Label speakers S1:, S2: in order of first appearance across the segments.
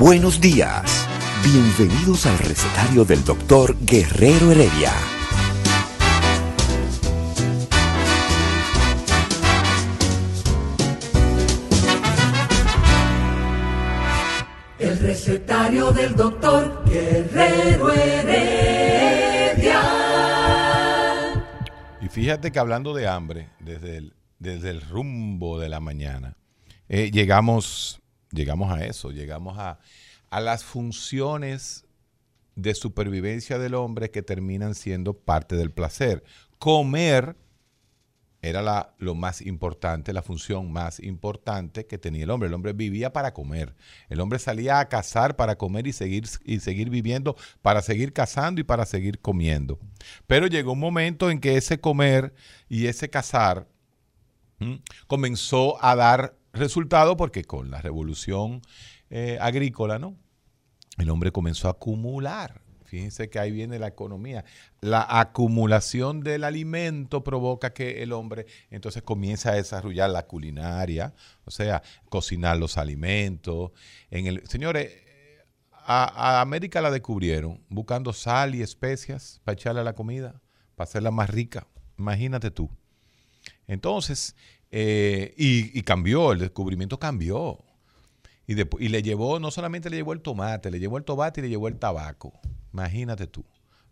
S1: Buenos días. Bienvenidos al recetario del doctor Guerrero Heredia.
S2: El recetario del doctor Guerrero Heredia.
S3: Y fíjate que hablando de hambre, desde el, desde el rumbo de la mañana, eh, llegamos, llegamos a eso, llegamos a, a las funciones de supervivencia del hombre que terminan siendo parte del placer. Comer era la, lo más importante, la función más importante que tenía el hombre. El hombre vivía para comer. El hombre salía a cazar para comer y seguir, y seguir viviendo, para seguir cazando y para seguir comiendo. Pero llegó un momento en que ese comer y ese cazar comenzó a dar resultado porque con la revolución eh, agrícola, ¿no? El hombre comenzó a acumular. Fíjense que ahí viene la economía. La acumulación del alimento provoca que el hombre entonces comienza a desarrollar la culinaria, o sea, cocinar los alimentos. En el, señores, a, a América la descubrieron buscando sal y especias para echarle a la comida, para hacerla más rica. Imagínate tú. Entonces, eh, y, cambió, el descubrimiento cambió. Y, de, y, le llevó, no solamente le llevó el tomate, le llevó el tomate y le llevó el tabaco. Imagínate tú.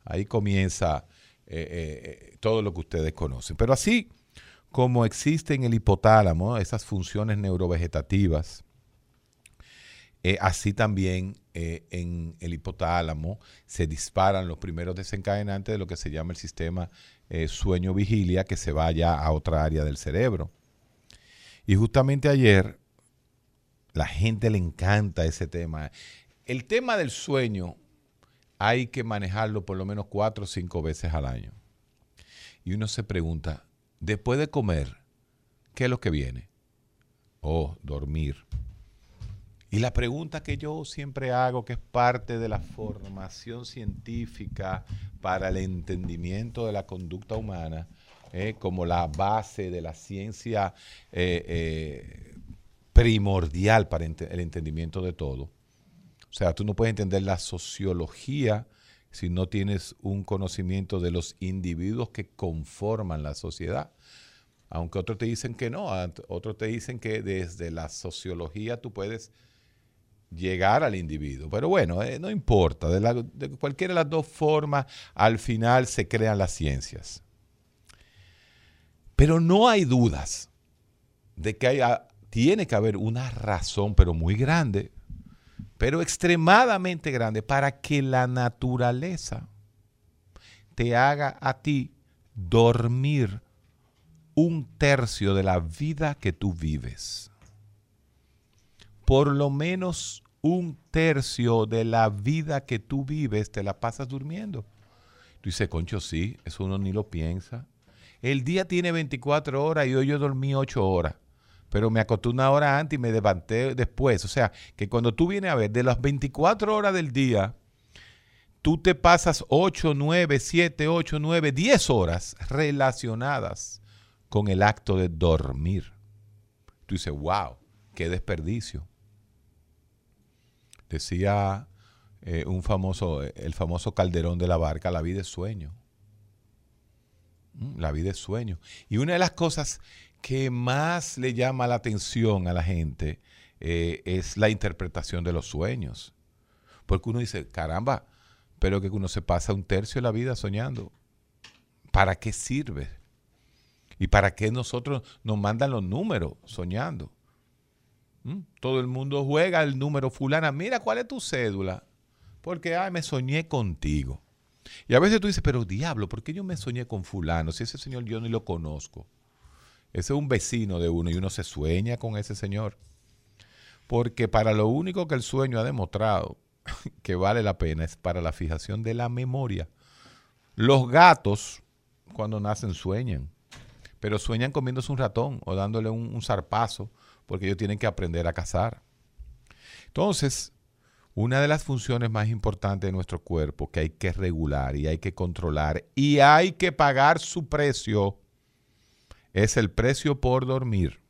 S3: Ahí comienza eh, eh, todo lo que ustedes conocen. Pero así como existe en el hipotálamo esas funciones neurovegetativas, así también en el hipotálamo se disparan los primeros desencadenantes de lo que se llama el sistema sueño-vigilia que se vaya a otra área del cerebro. Y justamente ayer la gente le encanta ese tema. El tema del sueño hay que manejarlo por lo menos cuatro o cinco veces al año. Y uno se pregunta, después de comer, ¿qué es lo que viene? Oh, dormir. Y la pregunta que yo siempre hago, que es parte de la formación científica para el entendimiento de la conducta humana, eh, como la base de la ciencia eh, eh, primordial para el entendimiento de todo. O sea, tú no puedes entender la sociología si no tienes un conocimiento de los individuos que conforman la sociedad. Aunque otros te dicen que no, otros te dicen que desde la sociología tú puedes llegar al individuo. Pero bueno, no importa, de, la, de cualquiera de las dos formas, al final se crean las ciencias. Pero no hay dudas de que tiene que haber una razón, pero muy grande, pero extremadamente grande, para que la naturaleza te haga a ti dormir un tercio de la vida que tú vives. Por lo menos un tercio de la vida que tú vives te la pasas durmiendo. Tú dices, concho, sí, eso uno ni lo piensa. El día tiene 24 horas y hoy yo dormí 8 horas pero me acosté una hora antes y me levanté después. O sea, que cuando tú vienes a ver, de las 24 horas del día, tú te pasas 8, 9, 7, 8, 9, 10 horas relacionadas con el acto de dormir. Tú dices, wow, qué desperdicio. Decía eh, un famoso, el famoso Calderón de la Barca, la vida es sueño. La vida es sueño. Y una de las cosas que más le llama la atención a la gente eh, es la interpretación de los sueños. Porque uno dice, caramba, pero que uno se pasa un tercio de la vida soñando. ¿Para qué sirve? ¿Y para qué nosotros nos mandan los números soñando? ¿Mm? Todo el mundo juega el número fulana. Mira, ¿cuál es tu cédula? Porque, ay, me soñé contigo. Y a veces tú dices, pero diablo, ¿por qué yo me soñé con fulano? Si ese señor yo ni lo conozco. Ese es un vecino de uno y uno se sueña con ese señor. Porque para lo único que el sueño ha demostrado que vale la pena es para la fijación de la memoria. Los gatos, cuando nacen, sueñan. Pero sueñan comiéndose un ratón o dándole un, zarpazo, porque ellos tienen que aprender a cazar. Entonces, una de las funciones más importantes de nuestro cuerpo que hay que regular y hay que controlar y hay que pagar su precio es el precio por dormir.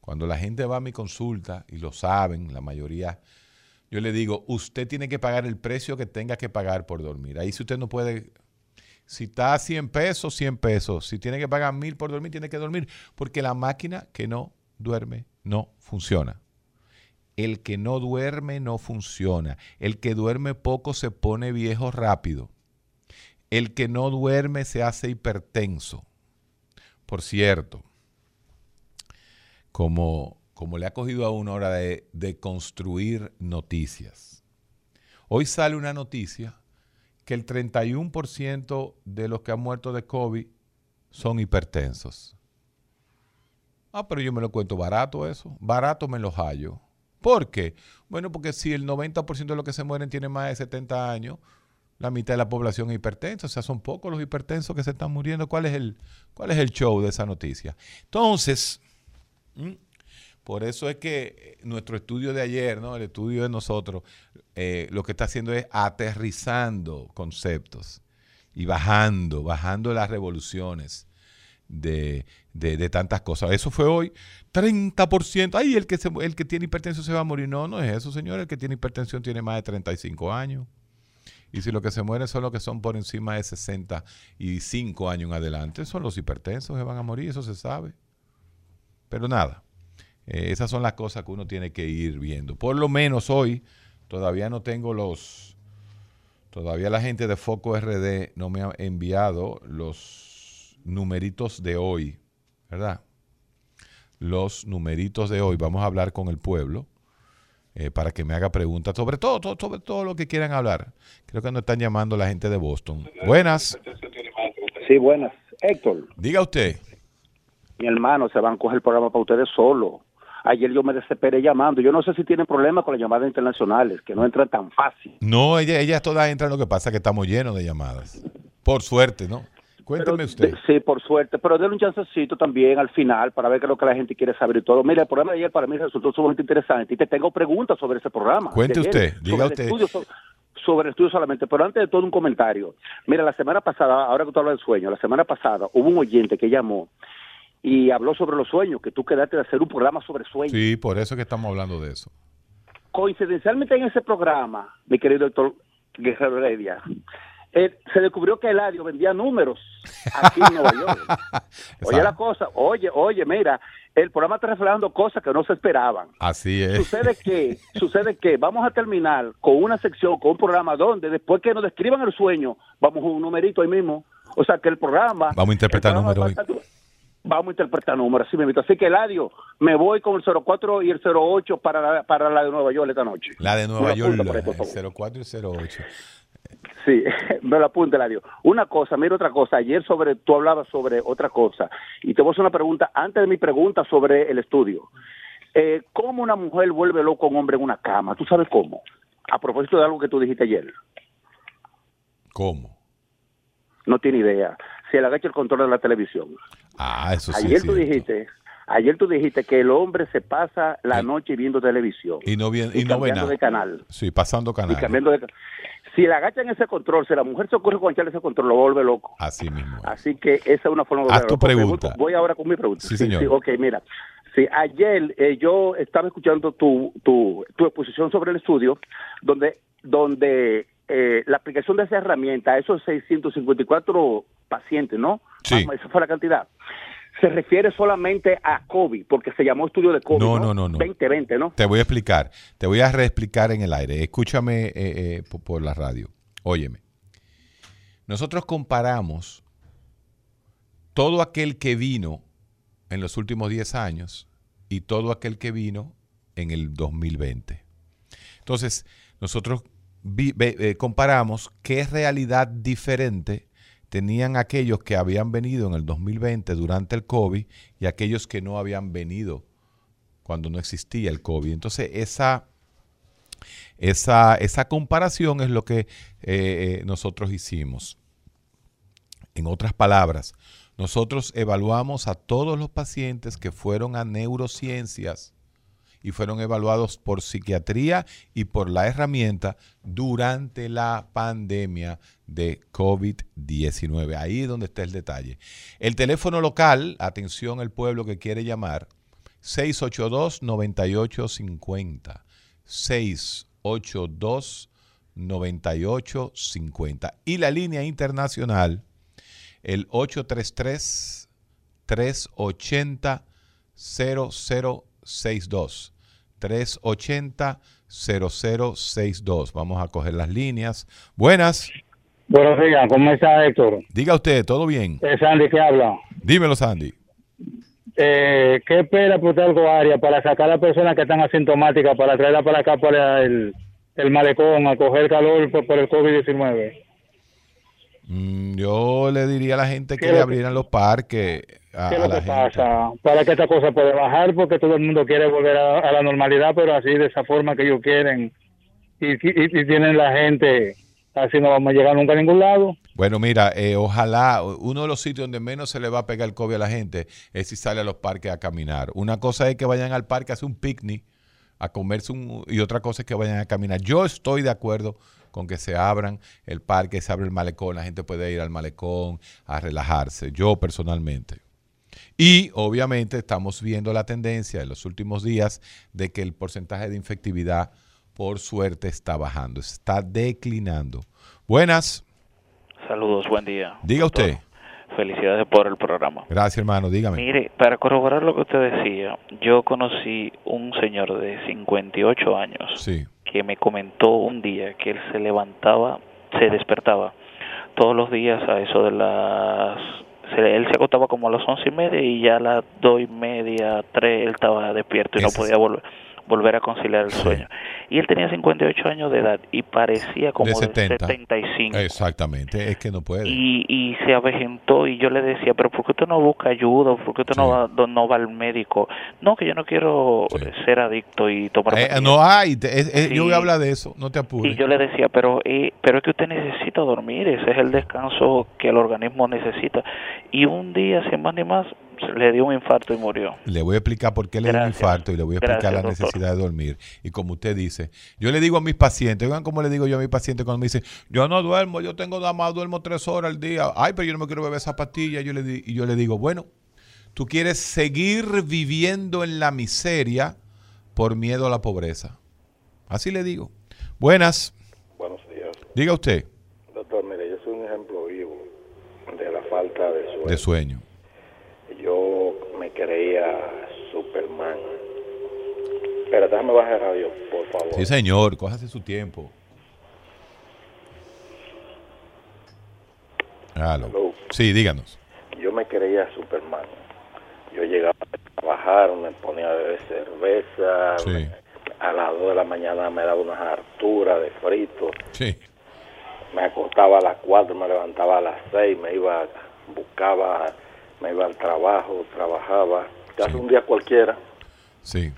S3: Cuando la gente va a mi consulta, y lo saben, la mayoría, yo le digo, usted tiene que pagar el precio que tenga que pagar por dormir. Ahí si usted no puede, si está a 100 pesos, 100 pesos. Si tiene que pagar mil por dormir, tiene que dormir. Porque la máquina que no duerme no funciona. El que no duerme no funciona. El que duerme poco se pone viejo rápido. El que no duerme se hace hipertenso. Por cierto, como, como le ha cogido a una hora de, de construir noticias. Hoy sale una noticia que el 31% de los que han muerto de COVID son hipertensos. Ah, pero yo me lo cuento barato eso. Barato me lo hallo. ¿Por qué? Bueno, porque si el 90% de los que se mueren tiene más de 70 años, la mitad de la población es hipertensa, o sea, son pocos los hipertensos que se están muriendo. ¿Cuál es el, cuál es el show de esa noticia? Entonces, por eso es que nuestro estudio de ayer, ¿no? el estudio de nosotros, eh, lo que está haciendo es aterrizando conceptos y bajando, bajando las revoluciones de, de, tantas cosas. Eso fue hoy. 30%. Ay, el que, se, el que tiene hipertensión se va a morir. No, no es eso, señor. El que tiene hipertensión tiene más de 35 años. Y si los que se mueren son los que son por encima de 65 años en adelante, son los hipertensos que van a morir, eso se sabe. Pero nada, eh, esas son las cosas que uno tiene que ir viendo. Por lo menos hoy todavía no tengo los... Todavía la gente de Foco RD no me ha enviado los numeritos de hoy, ¿verdad? Los numeritos de hoy. Vamos a hablar con el pueblo eh, para que me haga preguntas sobre todo, todo, sobre todo lo que quieran hablar. Creo que nos están llamando la gente de Boston. Buenas.
S4: Sí, buenas. Héctor.
S3: Diga usted.
S4: Mi hermano, se van a coger el programa para ustedes solo. Ayer yo me desesperé llamando. Yo no sé si tienen problemas con las llamadas internacionales, que no entran tan fácil.
S3: No, ella, ellas todas entran, lo que pasa es que estamos llenos de llamadas. Por suerte, ¿no? Cuénteme usted.
S4: sí, por suerte, pero denle un chancecito también al final para ver qué es lo que la gente quiere saber y todo. Mira, el programa de ayer para mí resultó sumamente interesante y te tengo preguntas sobre ese programa.
S3: Cuente
S4: ayer,
S3: usted, diga
S4: sobre el
S3: usted.
S4: estudio, so- sobre el estudio solamente, pero antes de todo un comentario. Mira, la semana pasada, ahora que tú hablas de sueño, la semana pasada hubo un oyente que llamó y habló sobre los sueños, que tú quedaste de hacer un programa sobre sueños.
S3: Sí, por eso es que estamos hablando de eso.
S4: coincidencialmente en ese programa, mi querido doctor Guerrero Heredia, eh, se descubrió que Eladio vendía números aquí en Nueva York. Oye la cosa, oye, oye, mira, el programa está reflejando cosas que no se esperaban.
S3: Así es.
S4: Sucede que, sucede que vamos a terminar con una sección, con un programa donde después que nos describan el sueño, vamos a un numerito ahí mismo. O sea que el programa...
S3: Vamos a interpretar
S4: el
S3: números
S4: Vamos a interpretar números, así me Así que Eladio, me voy con el 04 y el 08 para la, para la de Nueva York esta noche.
S3: La de Nueva York, el
S4: favor.
S3: 04 y 08.
S4: Sí, me lo apunta, Eladio. Una cosa, mira otra cosa. Ayer sobre tú hablabas sobre otra cosa. Y te voy a hacer una pregunta, antes de mi pregunta sobre el estudio. Eh, ¿Cómo una mujer vuelve loco a un hombre en una cama? ¿Tú sabes cómo? A propósito de algo que tú dijiste ayer.
S3: ¿Cómo?
S4: No tiene idea. Se le agacha el control de la televisión.
S3: Ah, eso sí.
S4: ayer
S3: es
S4: tú
S3: cierto.
S4: dijiste, ayer tú dijiste que el hombre se pasa la
S3: Y-
S4: noche viendo televisión.
S3: Y no, bien, y no ve
S4: cambiando
S3: nada.
S4: de canal.
S3: Sí, pasando
S4: Y
S3: canal.
S4: cambiando de ca- Si le agachan ese control, si la mujer se ocurre con echarle ese control, lo vuelve loco.
S3: Así mismo.
S4: Así que esa es una forma de
S3: Haz tu pregunta.
S4: Voy, voy ahora con mi pregunta.
S3: Sí, señor.
S4: ok, mira. Sí, ayer eh, yo estaba escuchando tu, tu, tu exposición sobre el estudio, donde, donde eh, la aplicación de esa herramienta esos 654 pacientes, ¿no?
S3: Sí.
S4: Vamos, esa fue la cantidad. Se refiere solamente a COVID, porque se llamó estudio de COVID.
S3: No,
S4: No,
S3: no, no, no.
S4: 2020, ¿no?
S3: Te voy a explicar. Te voy a reexplicar en el aire. Escúchame eh, eh, por, por la radio. Óyeme. Nosotros comparamos todo aquel que vino en los últimos 10 años y todo aquel que vino en el 2020. Entonces, nosotros eh, comparamos qué realidad diferente tenían aquellos que habían venido en el 2020 durante el COVID y aquellos que no habían venido cuando no existía el COVID. Entonces, esa, esa, esa comparación es lo que eh, nosotros hicimos. En otras palabras, nosotros evaluamos a todos los pacientes que fueron a neurociencias y fueron evaluados por psiquiatría y por la herramienta durante la pandemia de COVID-19. Ahí es donde está el detalle. El teléfono local, atención el pueblo que quiere llamar, 682-9850. 682-9850. Y la línea internacional, el 833 380 0062 380 0062. Vamos a coger las líneas. Buenas.
S5: Buenos días, ¿cómo está Héctor?
S3: Diga usted, ¿todo bien?
S5: Es Sandy que habla.
S3: Dímelo, Sandy.
S5: Eh, ¿Qué espera algo área para sacar a las personas que están asintomáticas, para traerla para acá, para el, el malecón, a coger calor por, por el COVID-19?
S3: Mm, yo le diría a la gente que le abrieran los parques. A,
S5: ¿Qué es lo que pasa? Para que esta cosa pueda bajar, porque todo el mundo quiere volver a, a la normalidad, pero así, de esa forma que ellos quieren. Y, y, y tienen la gente, así no vamos a llegar nunca a ningún lado.
S3: Bueno, mira, eh, ojalá uno de los sitios donde menos se le va a pegar el COVID a la gente es si sale a los parques a caminar. Una cosa es que vayan al parque a hacer un picnic, a comerse un... y otra cosa es que vayan a caminar. Yo estoy de acuerdo con que se abran el parque, se abre el malecón, la gente puede ir al malecón a relajarse, yo personalmente. Y obviamente estamos viendo la tendencia en los últimos días de que el porcentaje de infectividad, por suerte, está bajando, está declinando. Buenas,
S6: Saludos, buen día.
S3: diga
S6: doctor.
S3: usted.
S6: Felicidades por el programa.
S3: Gracias, hermano, dígame.
S6: Mire, para corroborar lo que usted decía, yo conocí un señor de 58 años
S3: Sí,
S6: que me comentó un día que él se levantaba, se despertaba todos los días a eso de las... se- él se acostaba como a las once y media y ya a las dos y media, tres, él estaba despierto y no podía volver, volver a conciliar el
S3: Sí.
S6: sueño. Y él tenía 58 años de edad y parecía como
S3: de
S6: de,
S3: 70.
S6: 75.
S3: Exactamente, es que no puede.
S6: y, y se avejentó y yo le decía, pero ¿por qué usted no busca ayuda? ¿Por qué usted
S3: Sí.
S6: no, va, no va al médico? No, que yo no quiero
S3: Sí.
S6: ser adicto y tomar...
S3: Eh, no hay, es- es- yo voy a
S6: Sí.
S3: hablar de eso, no te apures.
S6: y yo le decía, pero eh, pero es que usted necesita dormir, ese es el descanso que el organismo necesita. Y un día, sin más ni más, le dio un infarto y murió.
S3: Le voy a explicar por qué le dio un infarto y le voy a explicar
S6: Gracias,
S3: la
S6: doctor.
S3: necesidad de dormir. Y como usted dice, yo le digo a mis pacientes, oigan cómo le digo yo a mis pacientes cuando me dicen, yo no duermo, yo tengo nada más, duermo tres horas al día. Ay, pero yo no me quiero beber esa pastilla. Yo le di- y yo le digo, bueno, tú quieres seguir viviendo en la miseria por miedo a la pobreza. Así le digo. Buenas,
S7: Buenos días.
S3: diga usted,
S7: Doctor, mire, yo soy un ejemplo vivo de la falta de sueño.
S3: de sueño.
S7: Creía Superman. Pero déjame bajar el radio, por favor.
S3: Sí, señor, cójase su tiempo. Aló. Sí, díganos.
S7: Yo me creía Superman. Yo llegaba a trabajar, me ponía a beber cerveza.
S3: Sí.
S7: me- a las 2 de la mañana me daba unas harturas de frito.
S3: Sí,
S7: Me acostaba a las 4, me levantaba a las 6, me iba, buscaba, me iba al trabajo, trabajaba. Casi
S3: Sí.
S7: un día cualquiera.
S3: sí.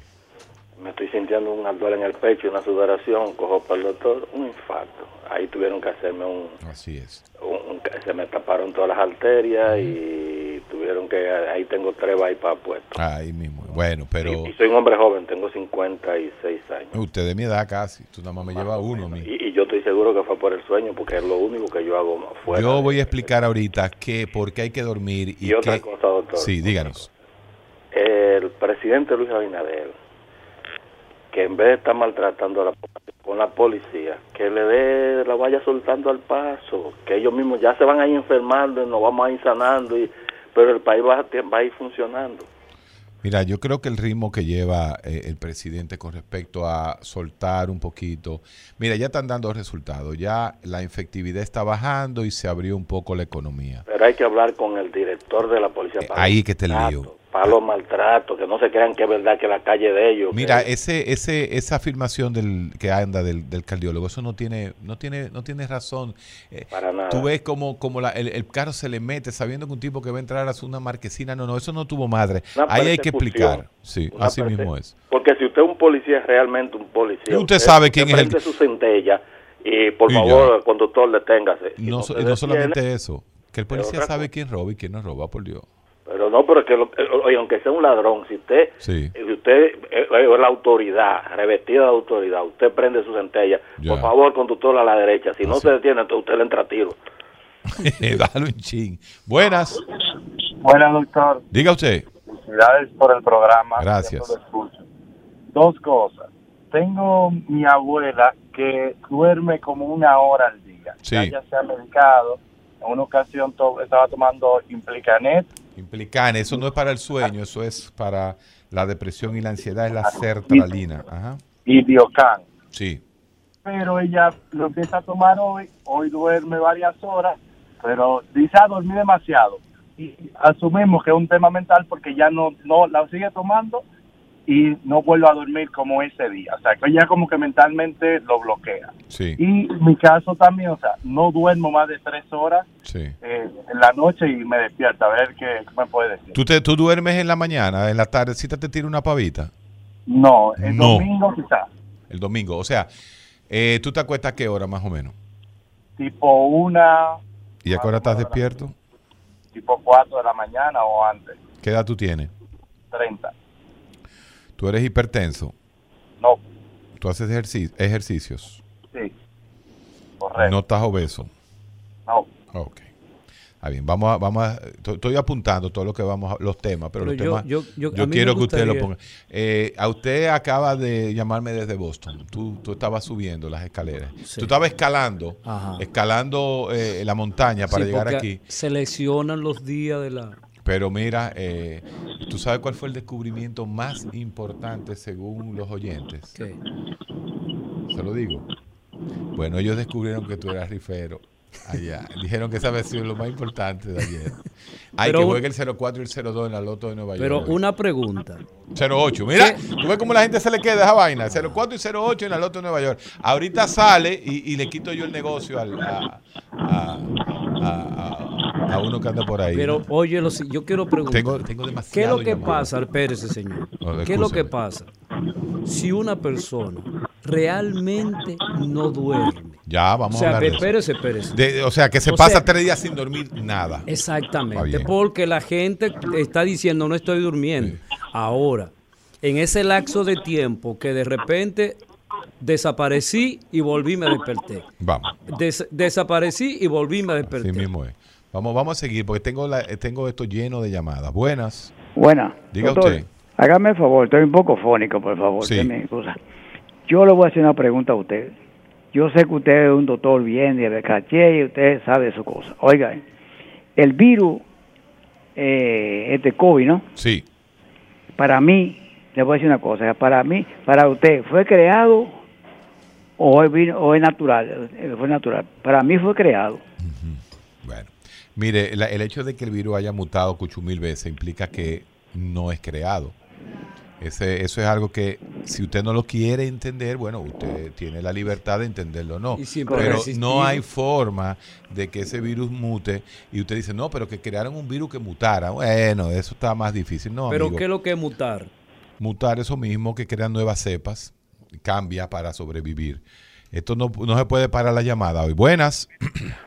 S7: Me estoy sintiendo un ardor en el pecho, una sudoración, cojo para el doctor, un infarto. Ahí tuvieron que hacerme un,
S3: Así es.
S7: un- un- se me taparon todas las arterias y tuvieron que, ahí tengo tres bypass puestos.
S3: Ahí mismo. Bueno, pero
S7: Y, y soy un hombre joven, tengo 56 años.
S3: usted de mi edad casi. Tú nada más me lleva uno a mí.
S7: Y, y yo estoy seguro que fue por el sueño, porque es lo único que yo hago fuera.
S3: Yo
S7: de-
S3: voy a explicar ahorita que por qué hay que dormir y,
S7: Y otra
S3: qué-
S7: cosa, doctor.
S3: Sí, díganos.
S7: El presidente Luis Abinader, que en vez de estar maltratando a la con la policía, que le dé, la vaya soltando al paso, que ellos mismos ya se van a ir enfermando y nos vamos a ir sanando, y, pero el país va, a- va a ir funcionando.
S3: Mira, yo creo que el ritmo que lleva eh, el presidente con respecto a soltar un poquito, mira, ya están dando resultados, ya la infectividad está bajando y se abrió un poco la economía.
S7: Pero hay que hablar con el director de la policía.
S3: Eh, ahí que el lío.
S7: Gato, para los maltratos, que no se crean que es verdad que la calle de ellos.
S3: Mira,
S7: que-
S3: ese, ese, esa afirmación del que anda del, del cardiólogo, eso no tiene, no tiene, no tiene razón. Eh,
S7: Para nada.
S3: Tú ves como, como la- el, el carro se le mete sabiendo que un tipo que va a entrar a una marquesina, no, no, eso no tuvo madre.
S7: Una
S3: Ahí hay que explicar. Sí, así mismo es.
S7: Porque si usted es un policía, es realmente un policía.
S3: Y usted sabe quién es el-
S7: su centella y por
S3: Y
S7: favor,
S3: ya.
S7: conductor, deténgase. Y
S3: No, no
S7: detiene,
S3: solamente eso, que el policía sabe quién roba y quién no roba, por Dios.
S7: Pero no, pero es que, lo- eh, oye, aunque sea un ladrón, si usted,
S3: Sí.
S7: si usted eh, es la autoridad, revestida de autoridad, usted prende su centella,
S3: Ya.
S7: por favor, conductor a la derecha. Si no se detiene, entonces usted le entra a tiro.
S3: Dale un chin. Buenas.
S5: Buenas, doctor.
S3: Diga usted.
S5: Felicidades por el programa.
S3: Gracias.
S5: Dos cosas. Tengo mi abuela que duerme como una hora al día.
S3: Sí.
S5: Ya, ya se ha medicado. En una ocasión to- estaba tomando Implicanet
S3: Implican, eso no es para el sueño, eso es para la depresión y la ansiedad, es la sertralina. Ajá.
S5: y Biocan.
S3: Sí.
S5: Pero ella lo empieza a tomar hoy. Hoy duerme varias horas, pero dice a dormir demasiado. Y asumimos que es un tema mental porque ya no, no la sigue tomando y no vuelve a dormir como ese día. O sea, que ella como que mentalmente lo bloquea.
S3: Sí,
S5: Y mi caso también, o sea, no duermo más de tres horas
S3: sí.
S5: eh, en la noche y me despierta. A ver qué, qué me puede decir.
S3: ¿Tú, te, ¿Tú duermes en la mañana, en la tardecita te tira una pavita?
S5: No, el
S3: No.
S5: domingo quizás,
S3: El domingo. O sea, eh, ¿tú te acuestas a qué hora más o menos?
S5: tipo una,
S3: ¿Y a qué hora estás despierto?
S5: tipo cuatro de la mañana o antes,
S3: ¿Qué edad tú tienes?
S5: 30.
S3: ¿Tú eres hipertenso?
S5: No,
S3: ¿Tú haces ejerci- ejercicios?
S5: sí, correcto.
S3: ¿No estás obeso?
S5: No,
S3: Ok. Está bien, vamos a, vamos a, to- estoy apuntando todo lo que vamos a, los temas, pero,
S8: Pero
S3: los
S8: yo-
S3: temas,
S8: yo- yo-
S3: yo quiero que usted lo ponga. Eh, a usted acaba de llamarme desde Boston. Tú, tú estabas subiendo las escaleras.
S8: Sí.
S3: Tú estabas escalando,
S8: Ajá.
S3: escalando eh, la montaña para
S8: Sí,
S3: llegar aquí.
S8: Seleccionan los días de la...
S3: Pero mira, eh, ¿tú sabes cuál fue el descubrimiento más importante según los oyentes?
S8: ¿qué?
S3: Se lo digo. Bueno, ellos descubrieron que tú eras rifero. Allá. Dijeron que esa había sido lo más importante de ayer. Hay
S8: Pero
S3: que juegue el 04 y el 02 en la Loto de Nueva
S8: Pero
S3: York.
S8: una pregunta.
S3: 08. Mira,
S8: ¿Qué?
S3: tú ves cómo la gente se le queda esa vaina. 04 y 08 en la Loto de Nueva York. Ahorita sale y, y le quito yo el negocio al, a, a, a- a- a uno que anda por ahí.
S8: Pero oye, yo quiero preguntar.
S3: tengo, tengo
S8: ¿Qué es lo que
S3: llamado.
S8: pasa, espérese señor?
S3: No,
S8: ¿Qué es lo que pasa si una persona realmente no duerme?
S3: Ya,
S8: O
S3: vamos a
S8: sea,
S3: hablar de eso.
S8: espérese, espérese.
S3: De- o sea, que se
S8: O
S3: pasa
S8: sea-
S3: tres días sin dormir nada.
S8: Exactamente, porque la gente está diciendo no estoy durmiendo. Ahora, en ese lapso de tiempo que de repente desaparecí y volví me desperté.
S3: Vamos.
S8: Des- desaparecí y volví me desperté.
S3: Así mismo es. Vamos, vamos a seguir porque tengo, la, tengo esto lleno de llamadas. Buenas.
S9: Buena.
S3: Diga
S9: Doctor,
S3: usted.
S9: Hágame el favor, estoy un poco fónico, por favor.
S3: Sí.
S9: me excusa. Yo le voy a hacer una pregunta a usted. Yo sé que usted es un doctor bien de caché y usted sabe su cosa. Oiga, el virus, eh, este COVID, ¿no?
S3: Sí.
S9: Para mí, le voy a decir una cosa. Para mí, para usted, ¿fue creado o o es natural? Eh, Fue natural. Para mí fue creado.
S3: Bueno. Mire, la- el hecho de que el virus haya mutado cucho mil veces implica que no es creado. Ese, eso es algo que si usted no lo quiere entender, bueno, usted tiene la libertad de entenderlo o no.
S8: Y siempre
S3: Pero
S8: resistir.
S3: no hay forma de que ese virus mute y usted dice, no, pero que crearon un virus que mutara. Bueno, eso está más difícil. No,
S8: Pero
S3: amigo.
S8: ¿qué es lo que es mutar?
S3: mutar eso mismo, que crean nuevas cepas, cambia para sobrevivir. Esto no, no se puede parar la llamada hoy. Buenas,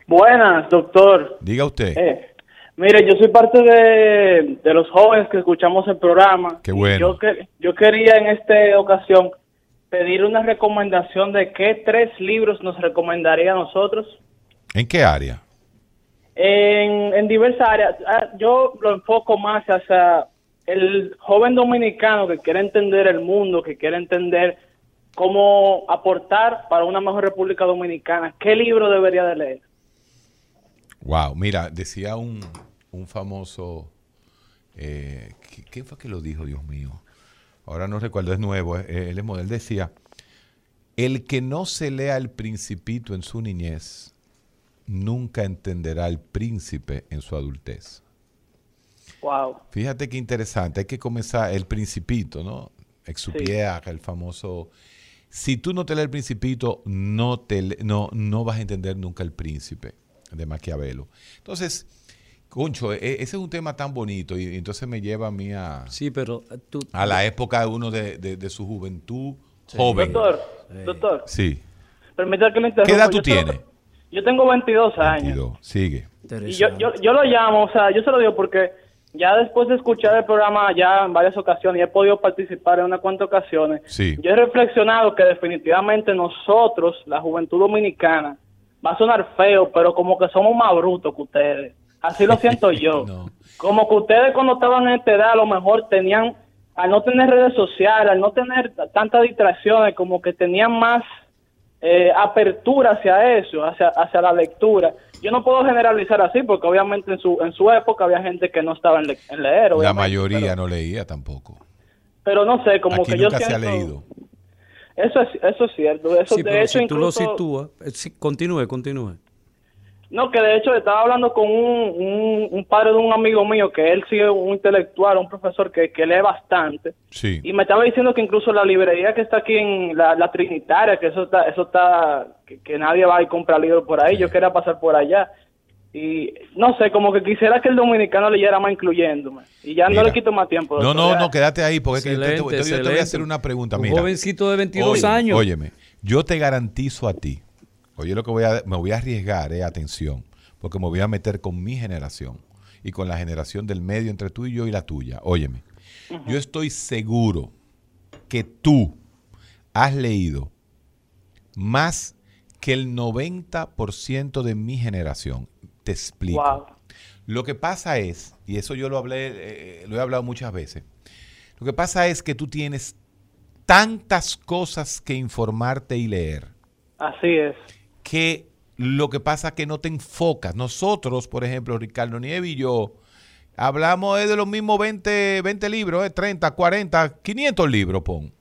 S10: Buenas, doctor.
S3: diga usted.
S10: Eh, mire, yo soy parte de, de los jóvenes que escuchamos el programa.
S3: Qué bueno.
S10: Yo, que- yo quería en esta ocasión pedir una recomendación de qué tres libros nos recomendaría a nosotros
S3: ¿En qué área?
S10: en, en diversas áreas. Ah, Yo lo enfoco más hacia el joven dominicano que quiere entender el mundo, que quiere entender cómo aportar para una mejor República Dominicana. ¿Qué libro debería de leer?
S3: Wow, mira, decía un, un famoso, eh, ¿qui- ¿quién fue que lo dijo, Dios mío? Ahora no recuerdo, es nuevo, eh, él es modelo, decía, el que no se lea el principito en su niñez, nunca entenderá al príncipe en su adultez.
S10: Wow.
S3: Fíjate qué interesante. Hay que comenzar el principito, ¿no? Exupierre, el famoso. Si tú no te lees el principito, no, te, no, no vas a entender nunca el príncipe de Maquiavelo. Entonces, concho, e- ese es un tema tan bonito y entonces me lleva a mí a,
S8: Sí, pero eh, tú...
S3: a la época de uno de, de- de su juventud joven.
S10: Doctor, doctor,
S3: Sí.
S10: permítame que le interrumpa.
S3: ¿Qué edad tú
S10: Yo tengo-
S3: tienes?
S10: Yo tengo 22 años.
S3: 22. Sigue.
S10: Y yo, yo, yo lo llamo, o sea, yo se lo digo porque ya después de escuchar el programa ya en varias ocasiones y he podido participar en unas cuantas ocasiones,
S3: Sí.
S10: yo he reflexionado que definitivamente nosotros, la juventud dominicana, va a sonar feo, pero como que somos más brutos que ustedes. Así lo siento yo. Como que ustedes cuando estaban en esta edad a lo mejor tenían, al no tener redes sociales, al no tener tantas distracciones, como que tenían más eh, apertura hacia eso, hacia, hacia la lectura. Yo no puedo generalizar así porque obviamente en su, en su época había gente que no estaba en, le- en leer.
S3: La mayoría
S10: pero-
S3: no leía tampoco.
S10: Pero, no sé, como
S3: Aquí
S10: que yo
S3: nunca se ha
S10: siento...
S3: leído.
S10: Eso es, eso es cierto. Eso,
S8: Sí,
S10: de
S8: pero
S10: hecho,
S8: si tú lo sitúas... eh, sí, continúe, continúe.
S10: No, que de hecho estaba hablando con un, un, un padre de un amigo mío que él sigue un intelectual, un profesor que, que lee bastante.
S3: Sí.
S10: Y me estaba diciendo que incluso la librería que está aquí en la, la Trinitaria, que eso está, eso está, que, que nadie va y compra libros por ahí. Yo quería pasar por allá. Y no sé, como que quisiera que el dominicano leyera más incluyéndome. Y ya no le quito más tiempo.
S3: No,
S10: doctor,
S3: no, no, quédate ahí porque es que yo te,
S8: Excelente,
S3: yo te- yo te voy a hacer una pregunta.
S8: Un
S3: Mira.
S8: jovencito de 22
S3: Óyeme,
S8: años.
S3: Óyeme, yo te garantizo a ti. Oye, lo que voy a, me voy a arriesgar, eh, atención, porque me voy a meter con mi generación y con la generación del medio entre tú y yo y la tuya. Óyeme, yo estoy seguro que tú has leído más que el 90% de mi generación. Te explico.
S10: Wow.
S3: Lo que pasa es, y eso yo lo hablé, eh, lo he hablado muchas veces, lo que pasa es que tú tienes tantas cosas que informarte y leer
S10: Así es.
S3: que lo que pasa es que no te enfocas. Nosotros, por ejemplo, Ricardo Nieves y yo, hablamos eh, de los mismos 20, 20 libros, eh, 30, 40, 500 libros, pon.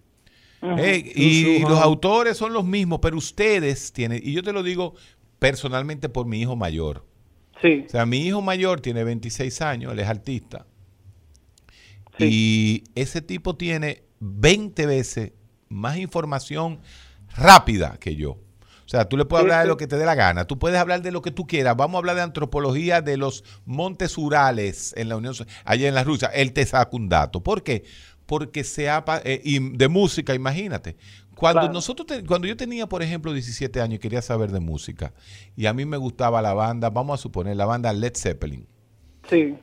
S3: Eh, y los autores son los mismos, pero ustedes tienen, y yo te lo digo personalmente por mi hijo mayor.
S10: Sí.
S3: O sea, mi hijo mayor tiene 26 años, él es artista. Y ese tipo tiene 20 veces más información rápida que yo. O sea, tú le puedes hablar de lo que te dé la gana, tú puedes hablar de lo que tú quieras. Vamos a hablar de antropología de los montes Urales en la Unión allá en la Rusia. Él te saca un dato. ¿Por qué? Porque se ha, eh, y de música, imagínate. Cuando
S10: Claro.
S3: nosotros te- cuando yo tenía, por ejemplo, 17 años y quería saber de música, y a mí me gustaba la banda, vamos a suponer, la banda Led Zeppelin.
S10: Sí.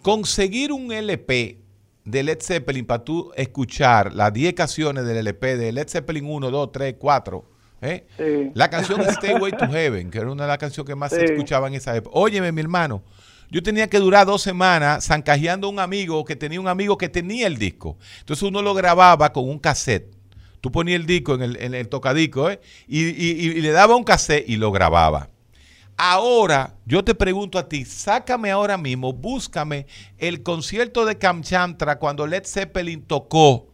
S3: Conseguir un LP de Led Zeppelin para tú escuchar las 10 canciones del LP de Led Zeppelin 1, 2, 3, 4. ¿eh?
S10: Sí.
S3: La canción Stayway to Heaven, que era una de las canciones que más se escuchaba en esa época. Óyeme, mi hermano, yo tenía que durar dos semanas zancajeando a un amigo que tenía un amigo que tenía el disco. Entonces uno lo grababa con un cassette. Tú ponías el disco en el, en el tocadisco ¿eh? y, y- y le daba un cassette y lo grababa. Ahora, yo te pregunto a ti, sácame ahora mismo, búscame el concierto de Kamchantra cuando Led Zeppelin tocó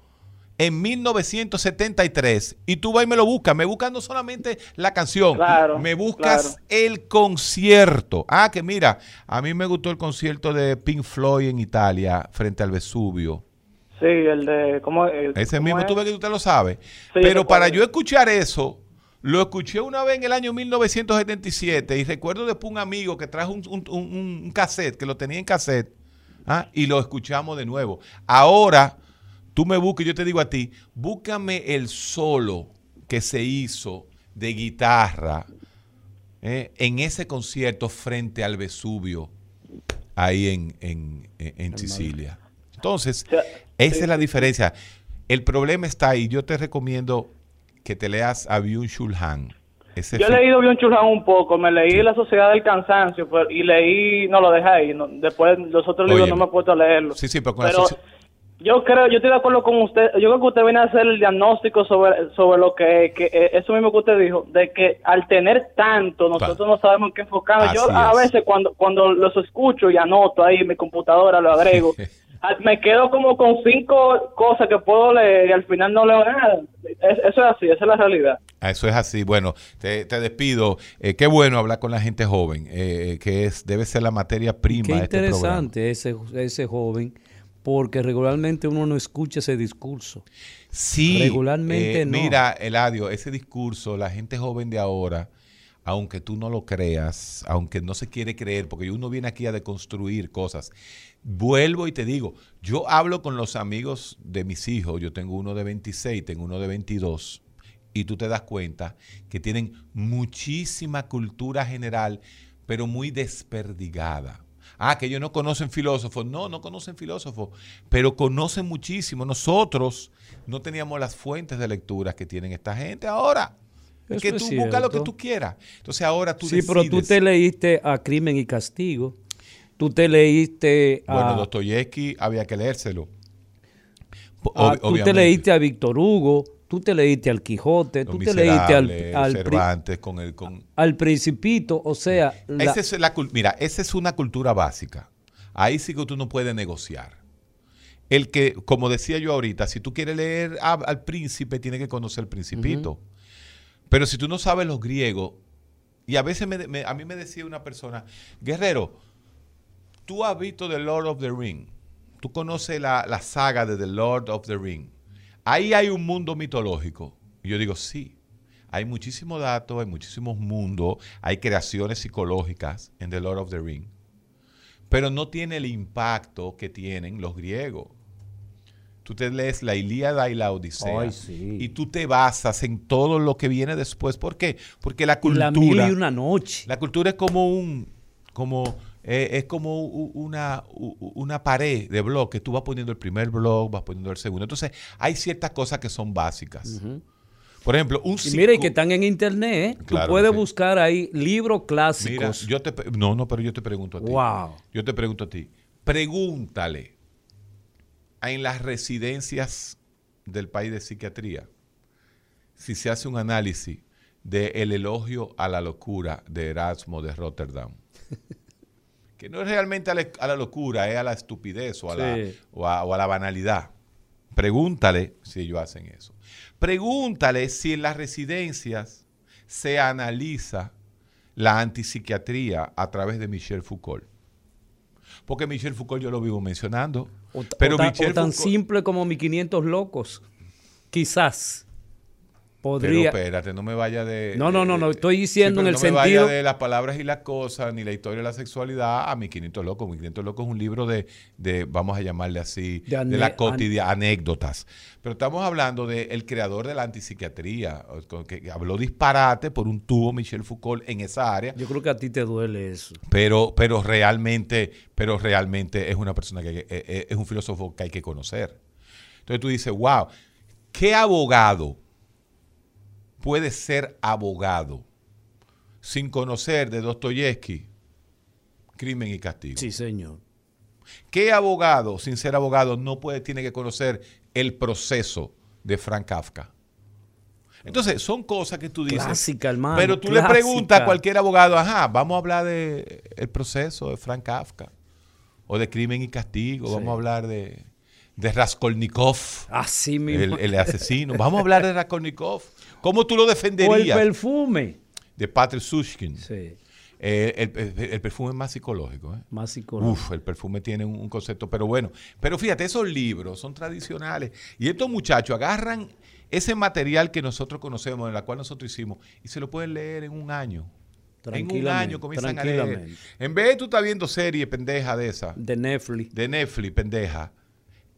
S3: en 1973 y tú vas y me lo buscas, me buscas no solamente la canción,
S10: Claro,
S3: me buscas
S10: claro.
S3: el concierto. Ah, que mira, a mí me gustó el concierto de Pink Floyd en Italia frente al Vesubio.
S10: Sí, el de... ¿cómo, el-
S3: Ese
S10: cómo
S3: mismo
S10: es?
S3: tú ves que usted lo sabe.
S10: Sí,
S3: Pero para yo escuchar eso, lo escuché una vez en el año 1977 y recuerdo después un amigo que trajo un, un- un- un cassette, que lo tenía en cassette, ¿ah? y lo escuchamos de nuevo. Ahora, tú me buscas, yo te digo a ti, búscame el solo que se hizo de guitarra ¿eh? en ese concierto frente al Vesubio, ahí en, en- en- en Sicilia. Entonces, esa es la diferencia. El problema está ahí. Yo te recomiendo que te leas a Byung Chul Han. Ese
S10: Yo he leído bien Chulhan un poco, me leí La Sociedad del Cansancio pero- y leí, no lo dejé ahí, no- después los otros libros no me he puesto a leerlos.
S3: Sí, sí, pero con
S10: Pero yo creo, yo estoy de acuerdo con usted, yo creo que usted viene a hacer el diagnóstico sobre, sobre lo que, que eh, eso mismo que usted dijo, de que al tener tanto, nosotros no sabemos en qué enfocarnos. Yo a
S3: es.
S10: veces cuando, cuando los escucho y anoto ahí en mi computadora, lo agrego, me quedo como con cinco cosas que puedo leer y al final no leo nada. Es- eso es así, esa es la realidad.
S3: Ah, Eso es así. Bueno, te, te despido. Eh, qué bueno hablar con la gente joven, eh, que es debe ser la materia prima
S8: Qué
S3: de este programa.
S8: interesante ese, ese joven, porque regularmente uno no escucha ese discurso.
S3: Sí,
S8: Regularmente
S3: eh,
S8: no.
S3: Mira, Eladio, ese discurso, la gente joven de ahora, aunque tú no lo creas, aunque no se quiere creer, porque uno viene aquí a deconstruir cosas. Vuelvo y te digo, yo hablo con los amigos de mis hijos, yo tengo uno de 26, tengo uno de 22, y tú te das cuenta que tienen muchísima cultura general, pero muy desperdigada. Ah, que ellos no conocen filósofos. No, no conocen filósofos, pero conocen muchísimo. Nosotros no teníamos las fuentes de lectura que tienen esta gente ahora. Es
S8: Eso
S3: que tú buscas lo que tú quieras. Entonces ahora tú
S8: sí, pero tú
S3: decides.
S8: te leíste a Crimen y Castigo. Tú te leíste a...
S3: Bueno, Dostoyevsky había que leérselo.
S8: A- tú te leíste a Víctor Hugo, tú te leíste al Quijote,
S3: Los
S8: tú te leíste al, al,
S3: Cervantes con el con
S8: al Principito, o sea... la-
S3: Esa es la mira, esa es una cultura básica. Ahí sí que tú no puedes negociar. El que, como decía yo ahorita, si tú quieres leer a- al príncipe, tienes que conocer el principito. Pero si tú no sabes los griegos, y a veces me- a mí me decía una persona, Guerrero, tú has visto The Lord of the Ring, tú conoces la, la saga de The Lord of the Ring. Ahí hay un mundo mitológico. Y yo digo, sí. Hay muchísimos datos, hay muchísimos mundos, hay creaciones psicológicas en The Lord of the Ring. Pero no tiene el impacto que tienen los griegos. Tú te lees la Ilíada y la Odisea
S8: Ay, sí.
S3: y tú te basas en todo lo que viene después. ¿Por qué? Porque la cultura...
S8: la mil y una noche.
S3: La cultura es como un, como, eh, es como una, una pared de bloques. Tú vas poniendo el primer blog, vas poniendo el segundo. Entonces, hay ciertas cosas que son básicas. Por ejemplo, un
S8: Y mira, y que están en internet, ¿eh?
S3: Claro
S8: tú puedes
S3: que sí.
S8: buscar ahí libros
S3: Mira,
S8: clásicos.
S3: yo te, pe- no, no, pero yo te pregunto a ti.
S8: Wow.
S3: Yo te pregunto a ti. Pregúntale en las residencias del país de psiquiatría si se hace un análisis del el elogio a la locura de Erasmo de Rotterdam. que no es realmente a la, a la locura, es a la estupidez o a, la, o a- o a la banalidad. Pregúntale si ellos hacen eso. Pregúntale si en las residencias se analiza la antipsiquiatría a través de Michel Foucault. Porque Michel Foucault yo lo vivo mencionando.
S8: O,
S3: pero
S8: o ta- o tan simple como mi 500 locos. Quizás.
S3: Pero
S8: Podría.
S3: espérate, no me vaya de...
S8: No, no, no, no,
S3: de-
S8: estoy diciendo
S3: pero
S8: en el
S3: no me vaya
S8: sentido-
S3: de las palabras y las cosas, ni la historia de la sexualidad a mi 500 locos. Mi 500 locos es un libro de, de vamos a llamarle así,
S8: De
S3: de, la cotidiana, anécdotas. Pero estamos hablando del creador de la antipsiquiatría, que habló disparate por un tubo Michel Foucault en esa área.
S8: Yo creo que a ti te duele eso.
S3: pero, pero realmente, pero realmente es una persona que, eh, eh, es un filósofo que hay que conocer. Entonces tú dices, wow, ¿qué abogado puede ser abogado sin conocer de Dostoyevsky crimen y castigo?
S8: Sí, señor.
S3: ¿Qué abogado, sin ser abogado, no puede, tiene que conocer el proceso de Frank Kafka? Entonces, son cosas que tú dices.
S8: Clásica, hermano,
S3: Pero tú le preguntas a cualquier abogado, ajá, vamos a hablar de el proceso de Frank Kafka o de crimen y castigo,
S8: Sí.
S3: vamos a hablar de, de Raskolnikov,
S8: Así
S3: el,
S8: mismo.
S3: el asesino. Vamos a hablar de Raskolnikov. ¿Cómo tú lo
S8: o el
S3: defenderías?
S8: perfume.
S3: de Patrick Sushkin.
S8: Sí,
S3: Eh, el, el- el perfume es más psicológico. ¿eh?
S8: más psicológico.
S3: Uf, el perfume tiene un, un concepto, pero bueno. Pero fíjate, esos libros son tradicionales. Y estos muchachos agarran ese material que nosotros conocemos, en la cual nosotros hicimos, y se lo pueden leer en un año. En un año comienzan a leer. En vez de tú estar viendo serie pendeja de esa,
S8: De Netflix.
S3: de Netflix, pendeja,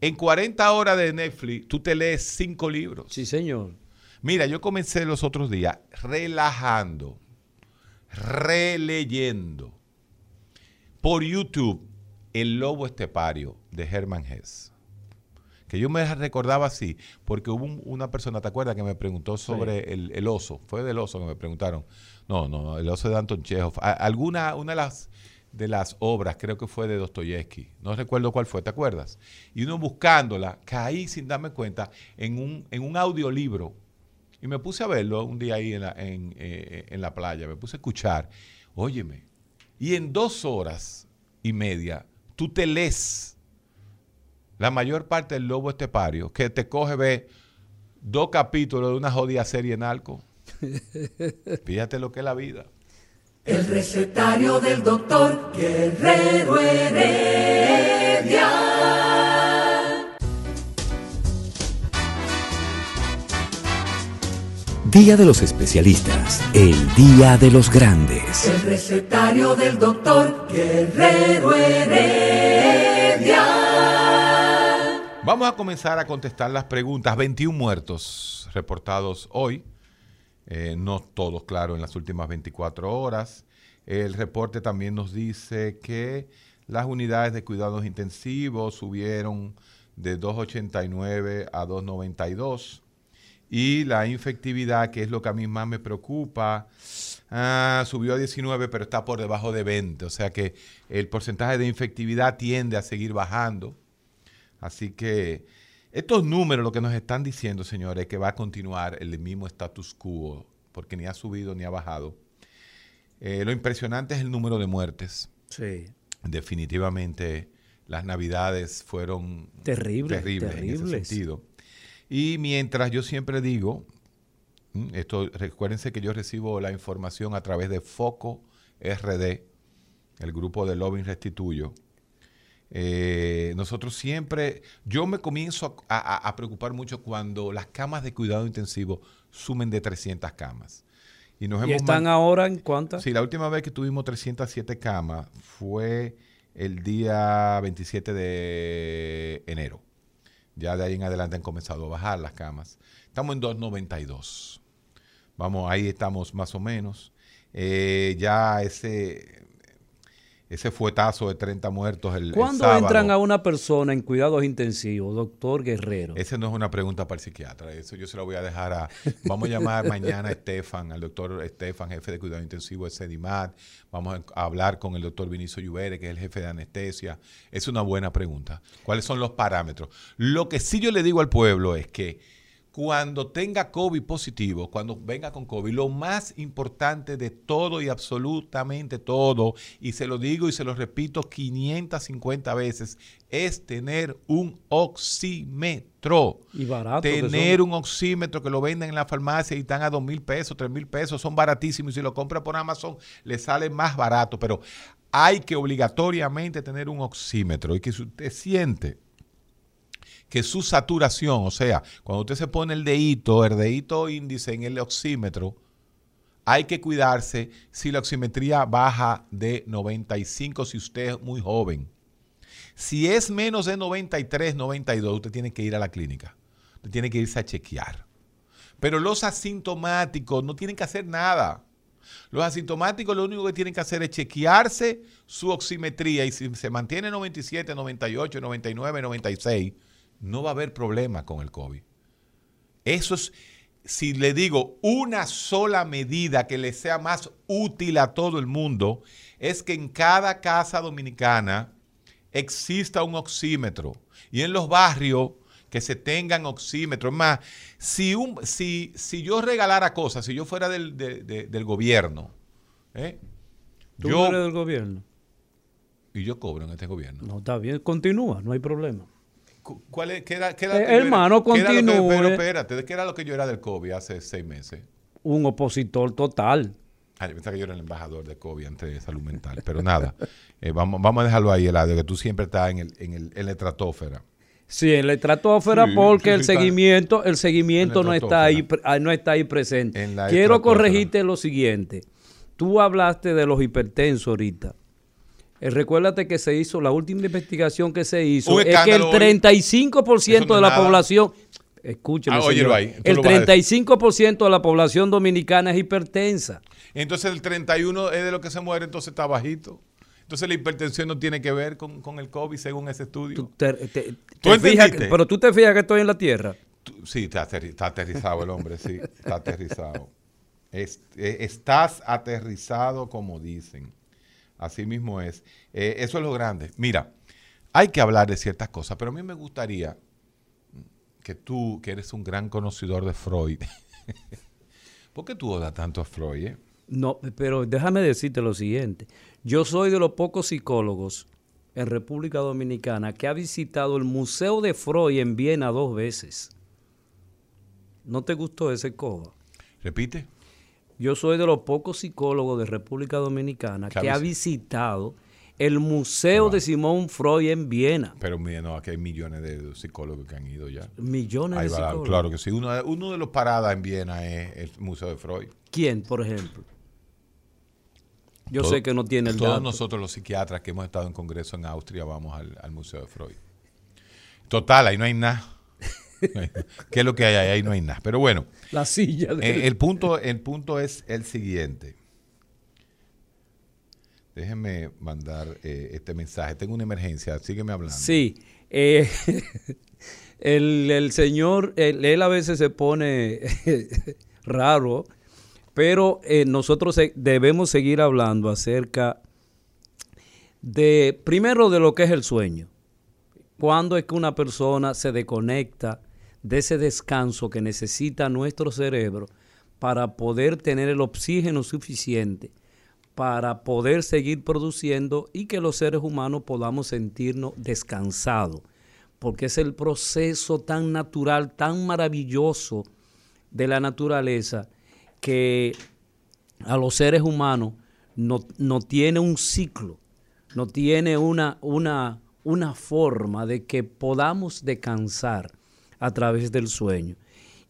S3: en 40 horas de Netflix, tú te lees cinco libros.
S8: Sí, señor.
S3: Mira, yo comencé los otros días relajando, releyendo por YouTube El Lobo Estepario de Herman Hess. Que yo me recordaba así, porque hubo un- una persona, ¿te acuerdas? Que me preguntó sobre el, el oso. Fue del oso que me preguntaron. No, no, el oso de Anton Chekhov. A- Alguna, una de las, de las obras, creo que fue de Dostoyevsky. No recuerdo cuál fue, ¿te acuerdas? Y uno buscándola, caí sin darme cuenta en un, en un audiolibro y me puse a verlo un día ahí en la, en, eh, en la playa, me puse a escuchar. Óyeme, y en dos horas y media tú te lees la mayor parte del lobo estepario, que te coge, ve dos capítulos de una jodida serie en alco. Fíjate lo que es la vida.
S2: El recetario del doctor Guerrero Heredia.
S1: Día de los especialistas, el día de los grandes.
S2: El recetario del doctor Guerrero Heredia.
S3: Vamos a comenzar a contestar las preguntas. 21 muertos reportados hoy. Eh, no todos, claro, en las últimas 24 horas. El reporte también nos dice que las unidades de cuidados intensivos subieron de 2,89 a 2,92. Y la infectividad, que es lo que a mí más me preocupa, ah, subió a 19, pero está por debajo de 20. O sea que el porcentaje de infectividad tiende a seguir bajando. Así que estos números lo que nos están diciendo, señores, es que va a continuar el mismo status quo, porque ni ha subido ni ha bajado. Eh, lo impresionante es el número de muertes.
S8: Sí.
S3: Definitivamente las navidades fueron
S8: Terrible,
S3: terribles, en
S8: terribles.
S3: ese sentido. Y mientras yo siempre digo, mm, esto, recuérdense que yo recibo la información a través de Foco RD, el grupo de Lobbying Restituyo. Eh, nosotros siempre, yo me comienzo a, a- a preocupar mucho cuando las camas de cuidado intensivo sumen de 300 camas. Y nos
S8: ¿Y
S3: hemos
S8: están ahora en cuántas?
S3: Sí, la última vez que tuvimos 307 camas fue el día 27 de enero. Ya de ahí en adelante han comenzado a bajar las camas. Estamos en 292. Vamos, ahí estamos más o menos. Eh, ya ese, ese fuetazo de 30 muertos el,
S8: ¿Cuándo entran a una persona en cuidados intensivos, doctor Guerrero?
S3: Esa no es una pregunta para el psiquiatra, eso yo se la voy a dejar a... Vamos a llamar mañana a Estefan, al doctor Estefan, jefe de cuidado intensivo de CEDIMAT. Vamos a hablar con el doctor Vinicio Lluvere, que es el jefe de anestesia. Es una buena pregunta. ¿Cuáles son los parámetros? Lo que sí yo le digo al pueblo es que cuando tenga COVID positivo, cuando venga con COVID, lo más importante de todo y absolutamente todo, y se lo digo y se lo repito 550 veces, es tener un oxímetro.
S8: Y barato.
S3: Tener un oxímetro que lo venden en la farmacia y están a dos mil pesos, tres mil pesos, son baratísimos. Y si lo compra por Amazon, le sale más barato. Pero hay que obligatoriamente tener un oxímetro y que si usted siente que su saturación, o sea, cuando usted se pone el dedito, el dedito índice en el oxímetro, hay que cuidarse si la oximetría baja de 95 si usted es muy joven. Si es menos de 93, 92, usted tiene que ir a la clínica. Usted tiene que irse a chequear. Pero los asintomáticos no tienen que hacer nada. Los asintomáticos lo único que tienen que hacer es chequearse su oximetría y si se mantiene 97, 98, 99, 96, no va a haber problema con el COVID. Eso es, si le digo una sola medida que le sea más útil a todo el mundo, es que en cada casa dominicana exista un oxímetro y en los barrios que se tengan oxímetros. Es más, si, un, si, si yo regalara cosas, si yo fuera del, de- de- del gobierno, ¿eh?
S8: ¿Tú
S3: yo,
S8: eres del gobierno?
S3: y yo cobro en este gobierno.
S8: No, está bien, continúa, no hay problema.
S3: Cu- ¿Cuál es, qué era, qué era
S8: Eh, hermano, continúe.
S3: pero espérate, ¿qué era lo que yo era del COVID hace seis meses?
S8: Un opositor total.
S3: Ah, yo pensaba que yo era el embajador de COVID ante salud mental. Pero nada, eh, vamos, vamos a dejarlo ahí, Eladio, que tú estempre estás en, el, en, el, en la estratosfera.
S8: Sí, en la estratosfera
S3: Sí,
S8: porque
S3: sí,
S8: el
S3: está-
S8: seguimiento, el seguimiento no está ahí, ah, no está ahí presente. Quiero corregirte lo siguiente. Tú hablaste de los hipertensos ahorita. Eh, recuérdate que se hizo, la última investigación que se hizo es que el
S3: escándalo hoy.
S8: 35%
S3: Eso no
S8: de la
S3: nada.
S8: población, escúcheme,
S3: Ah,
S8: señor,
S3: ahí,
S8: el
S3: lo vas a decir.
S8: 35% de la población dominicana es hipertensa.
S3: Entonces el 31 es de lo que se muere, entonces está bajito. Entonces la hipertensión no tiene que ver con, con el COVID según ese estudio.
S8: Te- te- te
S3: ¿Tú
S8: fijas que-
S3: entendiste?
S8: pero tú te fijas que estoy en la tierra.
S3: Tú- Sí, está, aterri- está aterrizado el hombre, sí, está aterrizado. Es- eh, estás aterrizado como dicen. Así mismo es. Eh, eso es lo grande. Mira, hay que hablar de ciertas cosas, pero a mí me gustaría que tú, que eres un gran conocedor de Freud, ¿por qué tú odas tanto a Freud? eh?
S8: No, pero déjame decirte lo siguiente. Yo soy de los pocos psicólogos en República Dominicana que ha visitado el Museo de Freud en Viena dos veces. ¿No te gustó ese coba?
S3: Repite.
S8: Yo soy de los pocos psicólogos de República Dominicana que ha visitado el Museo de Simón Freud en Viena.
S3: Pero mira, no, aquí hay millones de psicólogos que han ido ya.
S8: Millones de psicólogos.
S3: Claro que sí. Uno, uno de los paradas en Viena es el Museo de Freud.
S8: ¿Quién, por ejemplo? Yo sé que no tiene el
S3: Todos nosotros los psiquiatras que hemos estado en congreso en Austria vamos al, Museo de Freud. Total, ahí no hay nada. ¿Qué es lo que hay ahí? Ahí no hay nada. Pero bueno.
S8: La silla.
S3: Eh, el, punto, el punto es el siguiente. Déjenme mandar eh, este mensaje. Tengo una emergencia. Sígueme hablando.
S8: Sí. Eh, el, señor, él, a veces se pone raro pero eh, nosotros debemos seguir hablando acerca de, primero, de lo que es el sueño. Cuando es que una persona se desconecta de ese descanso que necesita nuestro cerebro para poder tener el oxígeno suficiente, para poder seguir produciendo y que los seres humanos podamos sentirnos descansados, porque es el proceso tan natural, tan maravilloso de la naturaleza que a los seres humanos no, tiene un ciclo, no tiene una, una, una forma de que podamos descansar a través del sueño.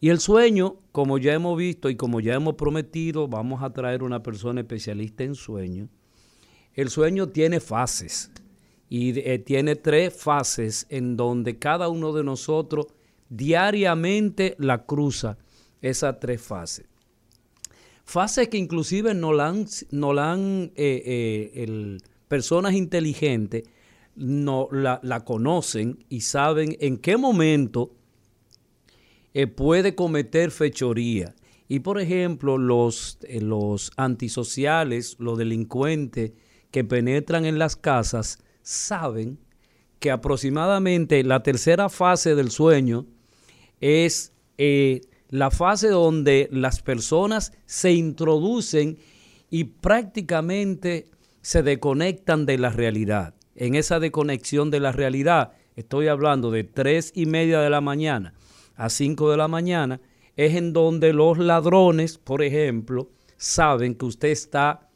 S8: Y el sueño, como ya hemos visto y como ya hemos prometido, vamos a traer una persona especialista en sueño. El sueño tiene fases y eh, tiene tres fases en donde cada uno de nosotros diariamente la cruza esas tres fases. Fases que inclusive no la han, no la eh, eh, personas inteligentes no la, conocen y saben en qué momento eh, puede cometer fechoría. Y por ejemplo, los, los antisociales, los delincuentes que penetran en las casas, saben que aproximadamente la tercera fase del sueño es la fase donde las personas se introducen y prácticamente se desconectan de la realidad. En esa desconexión de la realidad, estoy hablando de tres y media de la mañana a cinco de la mañana, es en donde los ladrones, por ejemplo, saben que usted está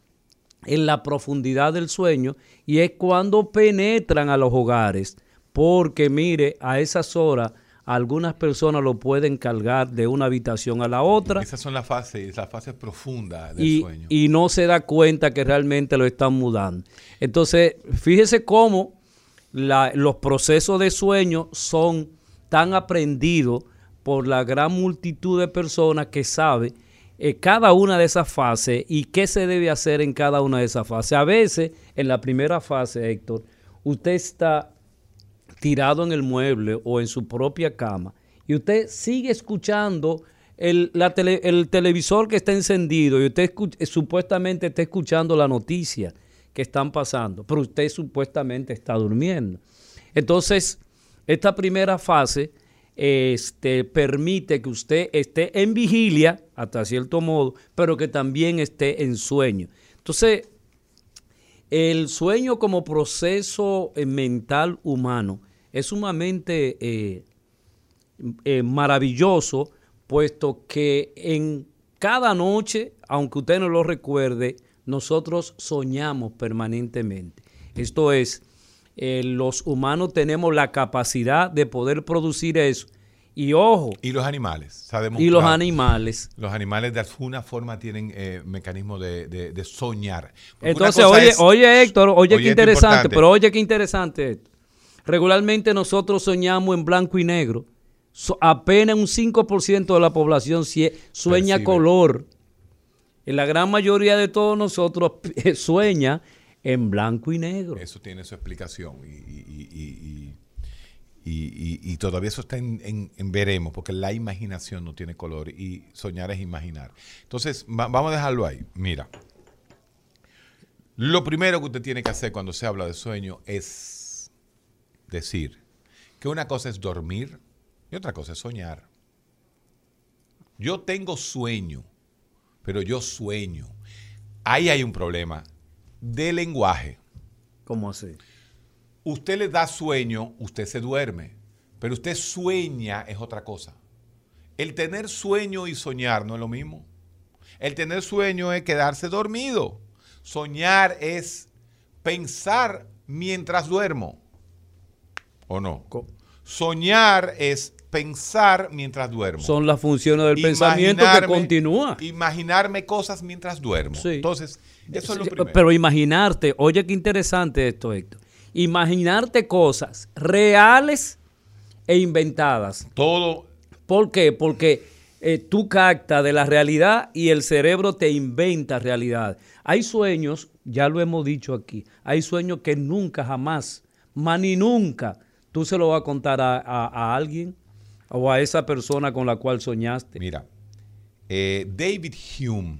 S8: en la profundidad del sueño y es cuando penetran a los hogares, porque mire, a esas horas algunas personas lo pueden cargar de una habitación a la otra.
S3: Esas son las fases, las fases profundas del sueño.
S8: Y no se da cuenta que realmente lo están mudando. Entonces, fíjese cómo los procesos de sueño son tan aprendidos por la gran multitud de personas que sabe eh, cada una de esas fases y qué se debe hacer en cada una de esas fases. A veces, en la primera fase, Héctor, usted está tirado en el mueble o en su propia cama y usted sigue escuchando el, el televisor que está encendido y usted eh, supuestamente está escuchando la noticia que están pasando, pero usted supuestamente está durmiendo. Entonces, esta primera fase este, permite que usted esté en vigilia, hasta cierto modo, pero que también esté en sueño. Entonces, el sueño como proceso eh, mental humano es sumamente eh, eh, maravilloso, puesto que en cada noche, aunque usted no lo recuerde, nosotros soñamos permanentemente. Esto es, eh, los humanos tenemos la capacidad de poder producir eso. Y ojo.
S3: Y los animales.
S8: Y los animales.
S3: Los animales de alguna forma tienen eh, mecanismo de, soñar.
S8: Entonces, oye, oye Héctor, oye, qué interesante, pero oye qué interesante esto. Regularmente nosotros soñamos en blanco y negro. apenas un 5% de la población sueña color. En la gran mayoría de todos nosotros sueña en blanco y negro.
S3: Eso tiene su explicación y, todavía eso está en, veremos, porque la imaginación no tiene color y soñar es imaginar. Entonces, vamos a dejarlo ahí. Mira, lo primero que usted tiene que hacer cuando se habla de sueño es decir que una cosa es dormir y otra cosa es soñar. Yo tengo sueño, pero yo sueño. Ahí hay un problema de lenguaje.
S8: ¿Cómo así?
S3: usted le da sueño, usted se duerme, pero usted sueña es otra cosa. El tener sueño y soñar no es lo mismo. El tener sueño es quedarse dormido. Soñar es pensar mientras duermo. ¿O no? Soñar es pensar mientras duermo.
S8: Son las funciones del pensamiento que continúa.
S3: Imaginarme cosas mientras duermo. Entonces, eso es lo primero.
S8: Pero imaginarte, oye qué interesante esto, Héctor. Imaginarte cosas reales e inventadas.
S3: Todo.
S8: ¿Por qué? Porque eh, tú captas de la realidad y el cerebro te inventa realidad. Hay sueños, ya lo hemos dicho aquí, hay sueños que nunca, jamás, más ni nunca, tú se lo vas a contar a, alguien o a esa persona con la cual soñaste.
S3: Mira, eh, David Hume,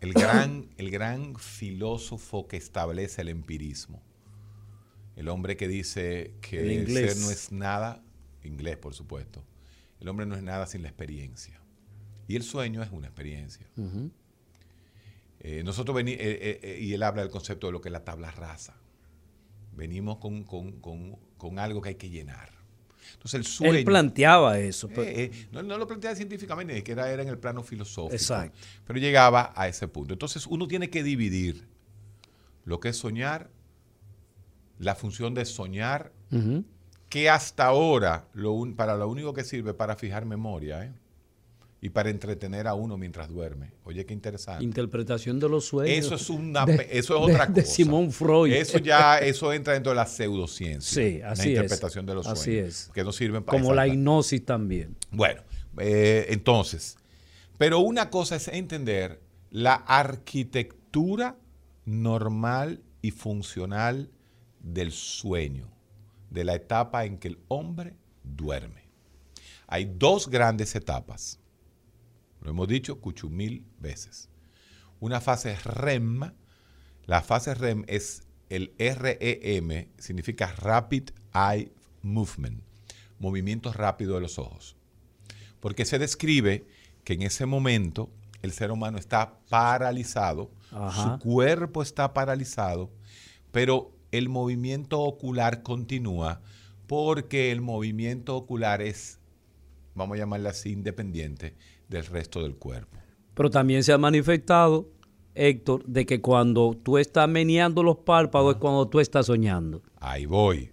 S3: el gran, el gran filósofo que establece el empirismo, el hombre que dice que el ser no es nada, inglés por supuesto, el hombre no es nada sin la experiencia. Y el sueño es una experiencia. Eh, nosotros venimos, eh, eh, y él habla del concepto de lo que es la tabla rasa. Venimos con, algo que hay que llenar. Entonces el sueño...
S8: Él planteaba eso.
S3: no, no, lo planteaba científicamente, ni siquiera era en el plano filosófico. Exacto. Pero llegaba a ese punto. Entonces uno tiene que dividir lo que es soñar, la función de soñar, que hasta ahora lo para lo único que sirve para fijar memoria ¿eh? Y para entretener a uno mientras duerme. Oye, qué interesante.
S8: Interpretación de los sueños.
S3: Eso es una eso es otra cosa.
S8: De Simón Freud.
S3: Eso ya eso entra dentro de la pseudociencia.
S8: Sí, así
S3: la interpretación de los sueños.
S8: Así es.
S3: Que no sirven para
S8: Como la hipnosis también.
S3: Bueno, eh, entonces, pero una cosa es entender la arquitectura normal y funcional del sueño de la etapa en que el hombre duerme. Hay dos grandes etapas. Lo hemos dicho mil veces. Una fase REM. La fase REM es el REM, significa Rapid Eye Movement, movimiento rápido de los ojos. Porque se describe que en ese momento el ser humano está paralizado, su cuerpo está paralizado, pero el movimiento ocular continúa porque el movimiento ocular es, vamos a llamarle así, independiente del resto del cuerpo.
S8: Pero también se ha manifestado, Héctor, de que cuando tú estás meneando los párpados es cuando tú estás soñando.
S3: Ahí voy.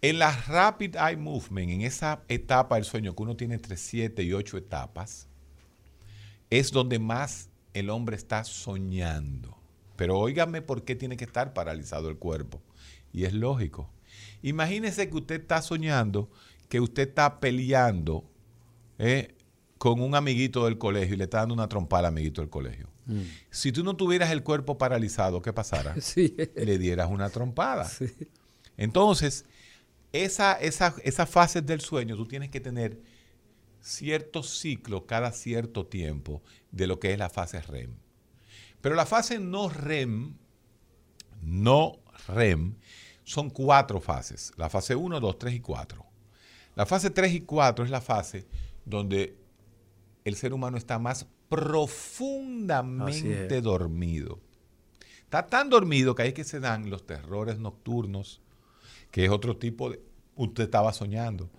S3: En la Rapid Eye Movement, en esa etapa del sueño, que uno tiene entre 7 y 8 etapas, es donde más el hombre está soñando. Pero óigame por qué tiene que estar paralizado el cuerpo. Y es lógico. Imagínese que usted está soñando, que usted está peleando eh, con un amiguito del colegio y le está dando una trompada al amiguito del colegio. Mm. Si tú no tuvieras el cuerpo paralizado, ¿qué pasara? Le dieras una trompada. Entonces, esa, esa, esas fases del sueño, tú tienes que tener ciertos ciclos cada cierto tiempo de lo que es la fase REM. Pero la fase no REM, no REM, son cuatro fases. La fase 1, 2, 3 y 4. La fase 3 y 4 es la fase donde el ser humano está más profundamente dormido. Está tan dormido que ahí que se dan los terrores nocturnos, que es otro tipo de... Usted estaba soñando.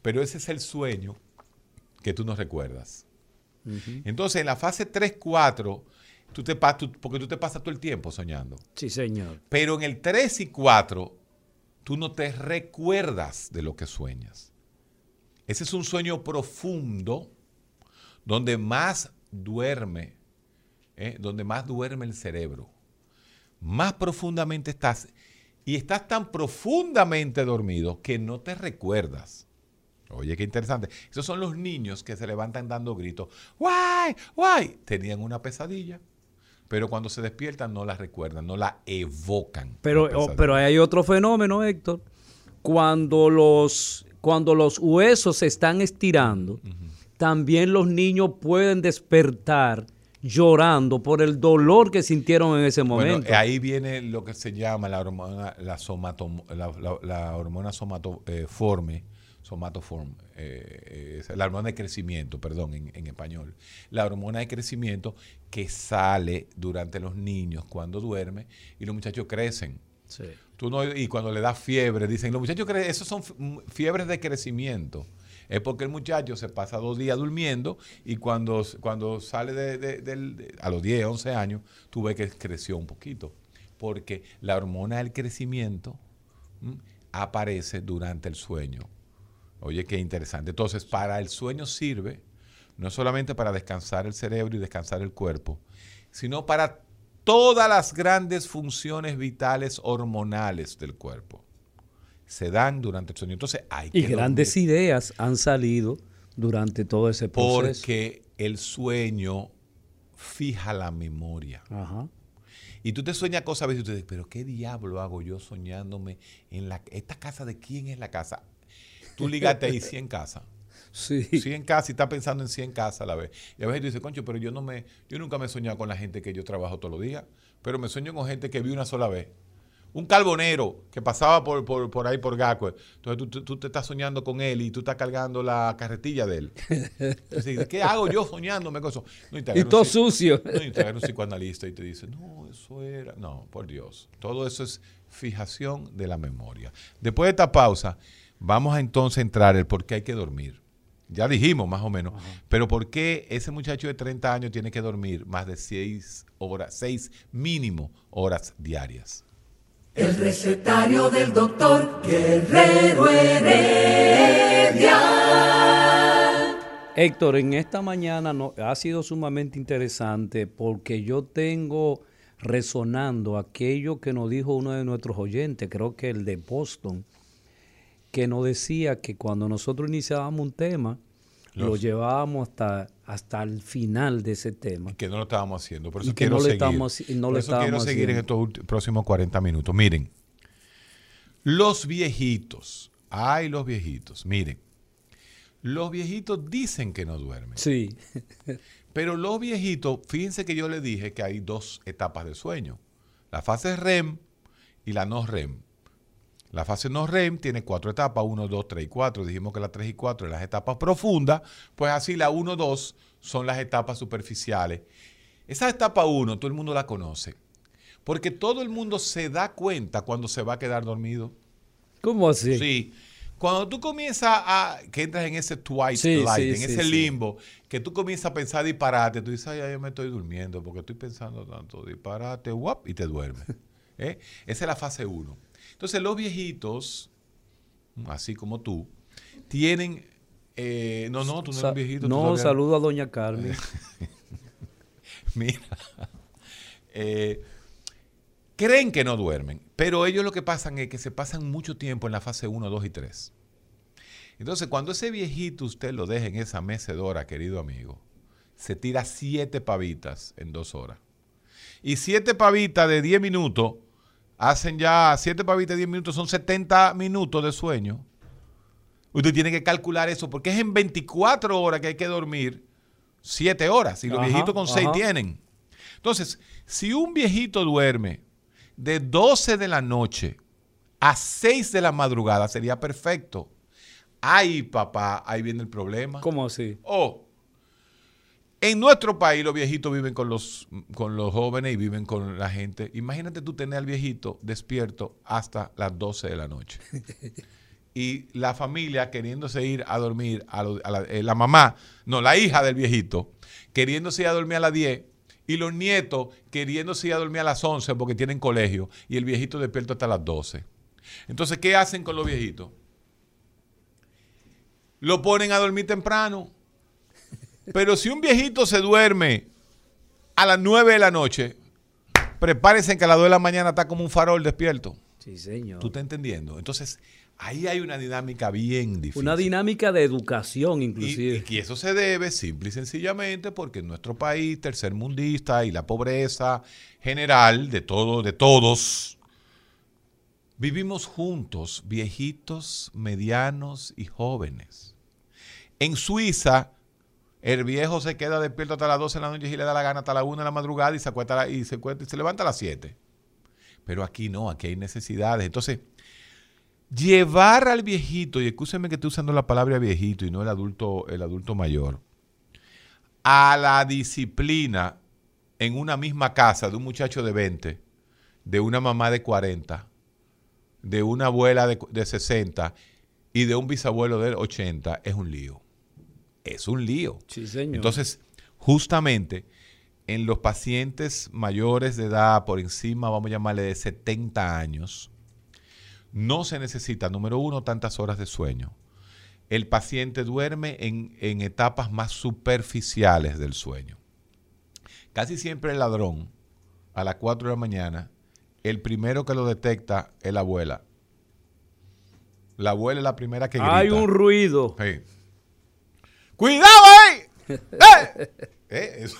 S3: Pero ese es el sueño que tú no recuerdas. Entonces, en la fase 3, 4 Tú te, porque tú te pasas todo el tiempo soñando.
S8: Sí, señor.
S3: Pero en el 3 y 4, tú no te recuerdas de lo que sueñas. Ese es un sueño profundo donde más duerme, ¿eh? donde más duerme el cerebro. Más profundamente estás. Y estás tan profundamente dormido que no te recuerdas. Oye, qué interesante. Esos son los niños que se levantan dando gritos. ¡Guay! ¡Guay! Tenían una pesadilla pero cuando se despiertan no la recuerdan, no la evocan.
S8: Pero, oh, pero hay otro fenómeno, Héctor. Cuando los, cuando los huesos se están estirando, también los niños pueden despertar llorando por el dolor que sintieron en ese momento.
S3: Bueno, ahí viene lo que se llama la hormona, la, somato, la, hormona somatoforme, somatoform, eh, la hormona de crecimiento, perdón, en, español. La hormona de crecimiento que sale durante los niños cuando duermen y los muchachos crecen. Tú no, y cuando le da fiebre, dicen, los muchachos creen, esos son fiebres de crecimiento. Es porque el muchacho se pasa dos días durmiendo y cuando, cuando sale de, a los 10, 11 años, tú ves que creció un poquito. Porque la hormona del crecimiento aparece durante el sueño. Oye, qué interesante. Entonces, para el sueño sirve no solamente para descansar el cerebro y descansar el cuerpo, sino para todas las grandes funciones vitales hormonales del cuerpo. Se dan durante el sueño. Entonces hay
S8: que Y grandes ideas han salido durante todo ese
S3: proceso. Porque el sueño fija la memoria. Y tú te sueñas cosas a veces y tú dices, pero ¿qué diablo hago yo soñándome en la esta casa de quién es la casa? Tú ligaste ahí 100 casas.
S8: Sí.
S3: 100 casas y estás pensando en 100 casas a la vez. Y a veces tú dices, concho, pero yo no me, yo nunca me he soñado con la gente que yo trabajo todos los días, pero me sueño con gente que vi una sola vez. Un carbonero que pasaba por, por, ahí por Gaco. Entonces tú, te estás soñando con él y tú estás cargando la carretilla de él. Entonces, ¿qué hago yo soñándome con eso?
S8: y, todo sucio.
S3: No, y te un psicoanalista y te dice, no, eso era. No, por Dios. Todo eso es fijación de la memoria. Después de esta pausa, vamos a entonces entrar el por qué hay que dormir. Ya dijimos más o menos. Pero ¿por qué ese muchacho de 30 años tiene que dormir más de 6 horas, 6 mínimo horas diarias?
S2: El recetario del doctor Guerrero Heredia.
S8: Héctor, en esta mañana ha sido sumamente interesante porque yo tengo resonando aquello que nos dijo uno de nuestros oyentes, creo que el de Boston, que nos decía que cuando nosotros iniciábamos un tema, lo llevábamos hasta, hasta el final de ese tema.
S3: Que no lo estábamos haciendo. Por eso quiero seguir. por eso quiero seguir en estos próximos 40 minutos. Miren, los viejitos, ay los viejitos, miren, los viejitos dicen que no duermen.
S8: Sí.
S3: pero los viejitos, fíjense que yo les dije que hay dos etapas de sueño. La fase REM y la no REM. La fase no REM tiene cuatro etapas, 1, 2, 3 y 4. Dijimos que la 3 y 4 son las etapas profundas, pues así la 1, 2 son las etapas superficiales. Esa etapa 1 todo el mundo la conoce, porque todo el mundo se da cuenta cuando se va a quedar dormido.
S8: ¿Cómo así?
S3: Sí. Cuando tú comienzas a, que entras en ese twilight, en ese limbo, que tú comienzas a pensar disparate, tú dices, ay, yo me estoy durmiendo porque estoy pensando tanto disparate, guap, y te duermes. ¿Eh? Esa es la fase 1. Entonces los viejitos, así como tú, tienen... Eh, no, no, tú no eres viejito.
S8: No, saludo a doña Carmen.
S3: Mira, eh, creen que no duermen, pero ellos lo que pasan es que se pasan mucho tiempo en la fase 1, 2 y 3. Entonces, cuando ese viejito usted lo deja en esa mecedora, querido amigo, se tira siete pavitas en dos horas. Y siete pavitas de 10 minutos hacen ya 7 pavitas 10 minutos, son 70 minutos de sueño. Usted tiene que calcular eso, porque es en 24 horas que hay que dormir 7 horas, y los viejitos con 6 tienen. Entonces, si un viejito duerme de 12 de la noche a 6 de la madrugada, sería perfecto. Ay, papá, ahí viene el problema.
S8: ¿Cómo así?
S3: Oh, en nuestro país los viejitos viven con los, con los jóvenes y viven con la gente. Imagínate tú tener al viejito despierto hasta las 12 de la noche. y la familia queriéndose ir a dormir, a, la, eh, la, mamá, no, la hija del viejito, queriéndose ir a dormir a las 10 y los nietos queriéndose ir a dormir a las 11 porque tienen colegio y el viejito despierto hasta las 12. Entonces, ¿qué hacen con los viejitos? Lo ponen a dormir temprano pero si un viejito se duerme a las 9 de la noche, prepárense que a las 2 de la mañana está como un farol despierto.
S8: Sí, señor.
S3: ¿Tú estás entendiendo? Entonces, ahí hay una dinámica bien difícil.
S8: Una dinámica de educación, inclusive.
S3: Y, y, eso se debe simple y sencillamente porque en nuestro país tercermundista y la pobreza general de todo, de todos, vivimos juntos, viejitos, medianos y jóvenes. En Suiza, el viejo se queda despierto hasta las 12 de la noche y le da la gana hasta las 1 de la madrugada y se, acuesta y, se, levanta a las 7. Pero aquí no, aquí hay necesidades. Entonces, llevar al viejito, y escúcheme que estoy usando la palabra viejito y no el adulto, el adulto mayor, a la disciplina en una misma casa de un muchacho de 20, de una mamá de 40, de una abuela de, de 60 y de un bisabuelo de 80 es un lío. Es un lío.
S8: Sí, señor.
S3: Entonces, justamente en los pacientes mayores de edad, por encima, vamos a llamarle de 70 años, no se necesita, número uno, tantas horas de sueño. El paciente duerme en, en etapas más superficiales del sueño. Casi siempre el ladrón, a las 4 de la mañana, el primero que lo detecta es la abuela. La abuela es la primera que grita.
S8: Hay un ruido.
S3: Sí. ¡Cuidado ahí! ¡Eh! Eh, eso-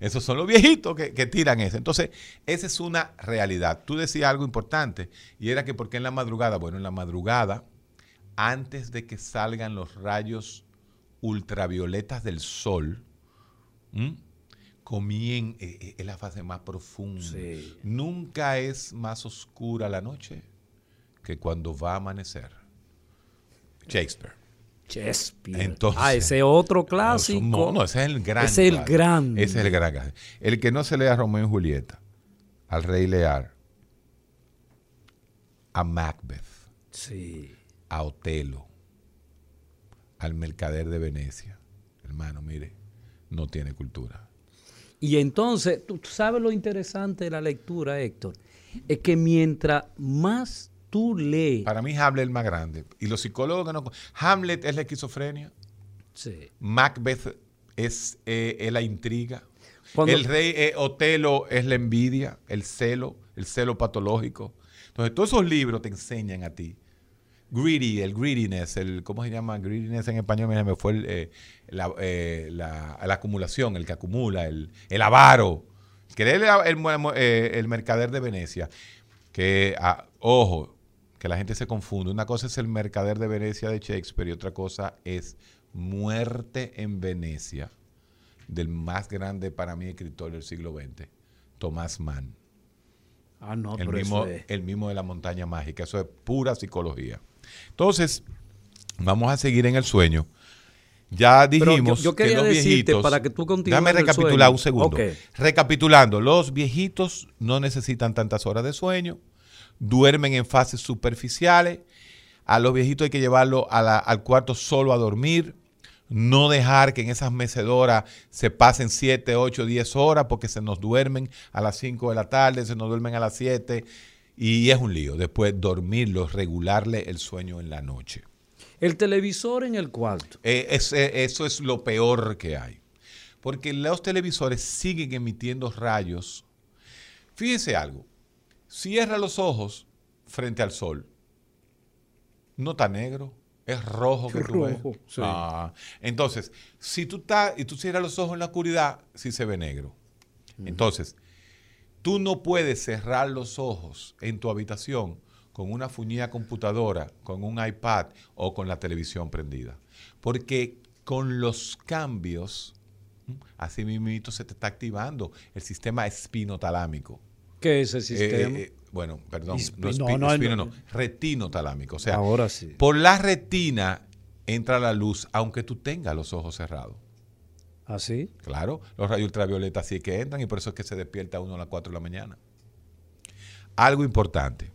S3: esos son los viejitos que, que tiran eso. Entonces, esa es una realidad. Tú decías algo importante y era que porque en la madrugada, bueno, en la madrugada, antes de que salgan los rayos ultravioletas del sol, ¿m? comien, eh, es la fase más profunda.
S8: Sí.
S3: Nunca es más oscura la noche que cuando va a amanecer. Shakespeare.
S8: Shakespeare.
S3: Entonces-
S8: ah, ese otro clásico.
S3: No, no, ese es el gran.
S8: Ese es el grande.
S3: Ese es el gran. clásico. El que no se lea a Romeo y Julieta, al Rey Lear, a Macbeth,
S8: Sí.
S3: a Otelo, al Mercader de Venecia, hermano, mire, no tiene cultura.
S8: Y entonces, tú sabes lo interesante de la lectura, Héctor, es que mientras más tú lees,
S3: Para mí Hamlet es el más grande. Y los psicólogos que no... Hamlet es la esquizofrenia.
S8: Sí.
S3: Macbeth es, eh, es la intriga.
S8: Cuando-
S3: el rey eh, Otelo es la envidia, el celo, el celo patológico. Entonces, todos esos libros te enseñan a ti. Greedy, el greediness, el, ¿cómo se llama? Greediness en español, mira, me fue el, eh, la, eh, la- la acumulación, el que acumula, el, el avaro. Que el, el mercader de Venecia. Que, ah, ojo, que la gente se confunde. Una cosa es el mercader de Venecia de Shakespeare y otra cosa es Muerte en Venecia, del más grande para mí escritor del siglo XX, Tomás Mann.
S8: ah, no,
S3: el,
S8: pero
S3: mismo,
S8: es-
S3: el mismo de la montaña mágica. Eso es pura psicología. Entonces, vamos a seguir en el sueño. Ya
S8: yo-
S3: dijimos
S8: yo quería
S3: que los
S8: decirte,
S3: viejitos.
S8: para que tú continúes
S3: Déjame recapitular un segundo. Recapitulando, los viejitos no necesitan tantas horas de sueño, duermen en fases superficiales. A los viejitos hay que llevarlo a la- al cuarto solo a dormir. No dejar que en esas mecedoras se pasen 7, 8, 10 horas porque se nos duermen a las 5 de la tarde, se nos duermen a las 7 y es un lío. Después dormirlos, regularle el sueño en la noche.
S8: el televisor en el cuarto.
S3: Eh, es- eh, eso es lo peor que hay. Porque los televisores siguen emitiendo rayos. Fíjese algo. Cierra los ojos frente al sol. No está negro. Es rojo que tú ves.
S8: Sí.
S3: Ah, entonces, si tú estás y tú cierras los ojos en la oscuridad, sí se ve negro. Entonces, tú no puedes cerrar los ojos en tu habitación con una fuñida computadora, con un iPad o con la televisión prendida. Porque con los cambios, así mismo se te está activando el sistema espinotalámico.
S8: ¿Qué es ese
S3: Eh,
S8: sistema?
S3: eh, bueno, perdón,
S8: Espi-
S3: no,
S8: no,
S3: espi-
S8: no,
S3: espino,
S8: no.
S3: no, retinotalámico. O sea,
S8: Ahora sí.
S3: por la retina entra la luz, aunque tú tengas los ojos cerrados.
S8: ¿Así?
S3: Claro, los rayos ultravioletas sí que entran y por eso es que se despierta uno a las 4 de la mañana. Algo importante.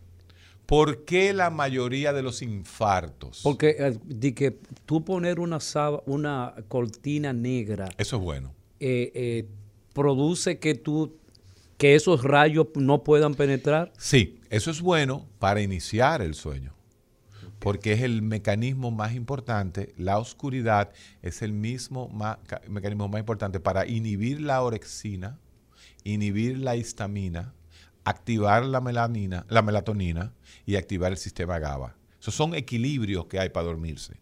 S3: ¿Por qué la mayoría de los infartos?
S8: Porque eh, di que tú poner una una cortina negra
S3: Eso es bueno.
S8: eh, eh, produce que tú que esos rayos no puedan penetrar.
S3: Sí, eso es bueno para iniciar el sueño. Porque es el mecanismo más importante, la oscuridad es el mismo mecanismo más importante para inhibir la orexina, inhibir la histamina, activar la melanina, la melatonina y activar el sistema GABA. Esos son equilibrios que hay para dormirse.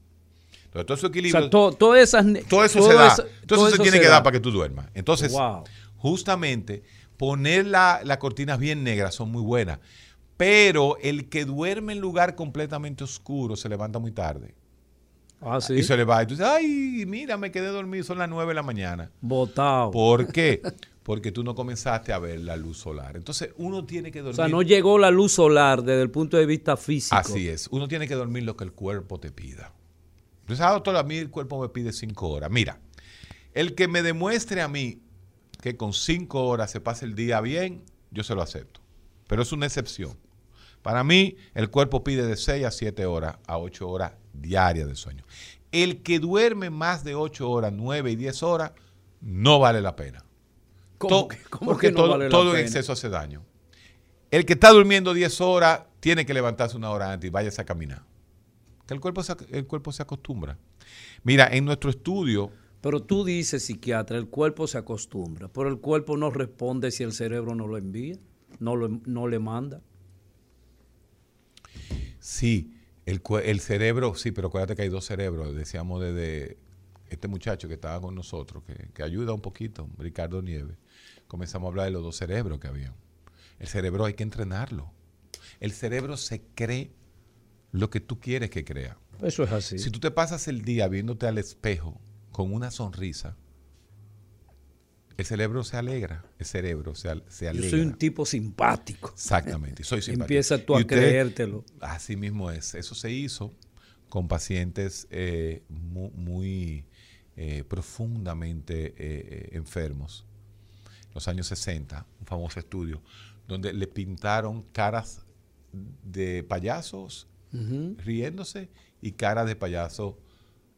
S3: Entonces, todo ese
S8: O
S3: equilibrio,
S8: sea, to- todas esas
S3: todo eso
S8: todo
S3: se da.
S8: esa- todo
S3: eso
S8: eso
S3: tiene
S8: se
S3: que
S8: da.
S3: dar para que tú duermas. Entonces,
S8: Wow.
S3: justamente poner la- las cortinas bien negras son muy buenas. Pero el que duerme en lugar completamente oscuro se levanta muy tarde.
S8: Ah, sí.
S3: Y se le va. Y tú dices, ay, mira, me quedé dormido, son las 9 de la mañana.
S8: Botado.
S3: ¿Por qué? Porque tú no comenzaste a ver la luz solar. Entonces, uno tiene que
S8: O
S3: dormir.
S8: sea, no llegó la luz solar desde el punto de vista físico.
S3: Así es. Uno tiene que dormir lo que el cuerpo te pida. Entonces, ah, doctor, a mí el cuerpo me pide cinco horas. Mira, el que me demuestre a mí que con cinco horas se pasa el día bien, yo se lo acepto. Pero es una excepción. Para mí, el cuerpo pide de 6 a 7 horas a 8 horas diarias de sueño. El que duerme más de 8 horas, 9 y 10 horas, no vale la pena.
S8: ¿Cómo
S3: To-
S8: que- cómo
S3: porque
S8: que no
S3: todo,
S8: vale la
S3: todo en exceso hace daño. El que está durmiendo 10 horas tiene que levantarse una hora antes y váyase a caminar. Que el cuerpo se, el cuerpo se acostumbra. Mira, en nuestro estudio,
S8: Pero tú dices, psiquiatra, el cuerpo se acostumbra, pero el cuerpo no responde si el cerebro no lo envía, no, lo, no le manda.
S3: sí, el, el cerebro, sí, pero acuérdate que hay dos cerebros. Decíamos desde este muchacho que estaba con nosotros, que, que ayuda un poquito, Ricardo Nieves. Comenzamos a hablar de los dos cerebros que había. El cerebro hay que entrenarlo. El cerebro se cree lo que tú quieres que crea.
S8: Eso es así.
S3: Si tú te pasas el día viéndote al espejo con una sonrisa, el cerebro se alegra. El cerebro se, se
S8: Yo
S3: alegra.
S8: soy un tipo simpático.
S3: Exactamente, soy simpático.
S8: Empieza tú a
S3: usted-
S8: creértelo.
S3: Así mismo es. Eso se hizo con pacientes eh, mu- muy, eh, profundamente eh, enfermos. Los años 60, un famoso estudio, donde le pintaron caras de payasos riéndose y caras de payaso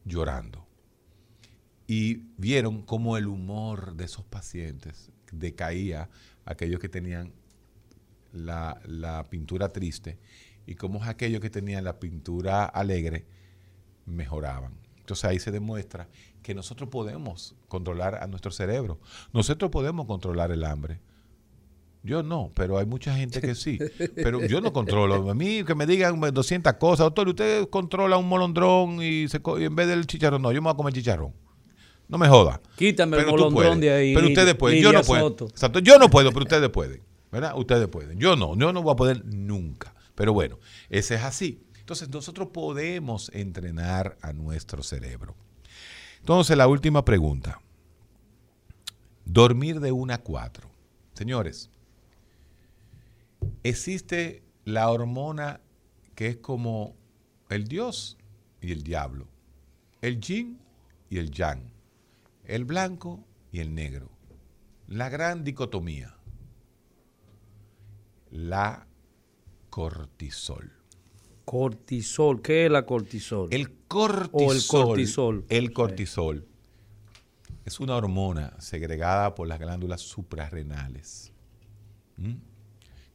S3: llorando. Y vieron cómo el humor de esos pacientes decaía, aquellos que tenían la, la pintura triste, y cómo aquellos que tenían la pintura alegre mejoraban. Entonces ahí se demuestra que nosotros podemos controlar a nuestro cerebro. Nosotros podemos controlar el hambre. Yo no, pero hay mucha gente que sí. Pero yo no controlo. A mí que me digan 200 cosas. Doctor, usted controla un molondrón y, en vez del chicharrón, no, yo me voy a comer chicharrón. No me joda.
S8: Quítame el
S3: Pero puedes.
S8: de ahí.
S3: Pero ustedes pueden. Yo no puedo. Exacto. Yo no puedo, pero ustedes pueden. ¿Verdad? Ustedes pueden. Yo no. Yo no voy a poder nunca. Pero bueno, ese es así. Entonces, nosotros podemos entrenar a nuestro cerebro. Entonces, la última pregunta. Dormir de 1 a 4. Señores, existe la hormona que es como el dios y el diablo, el yin y el yang, el blanco y el negro, la gran dicotomía, la cortisol.
S8: Cortisol, ¿qué es la cortisol?
S3: El cortisol.
S8: O el cortisol.
S3: El cortisol es una hormona segregada por las glándulas suprarrenales.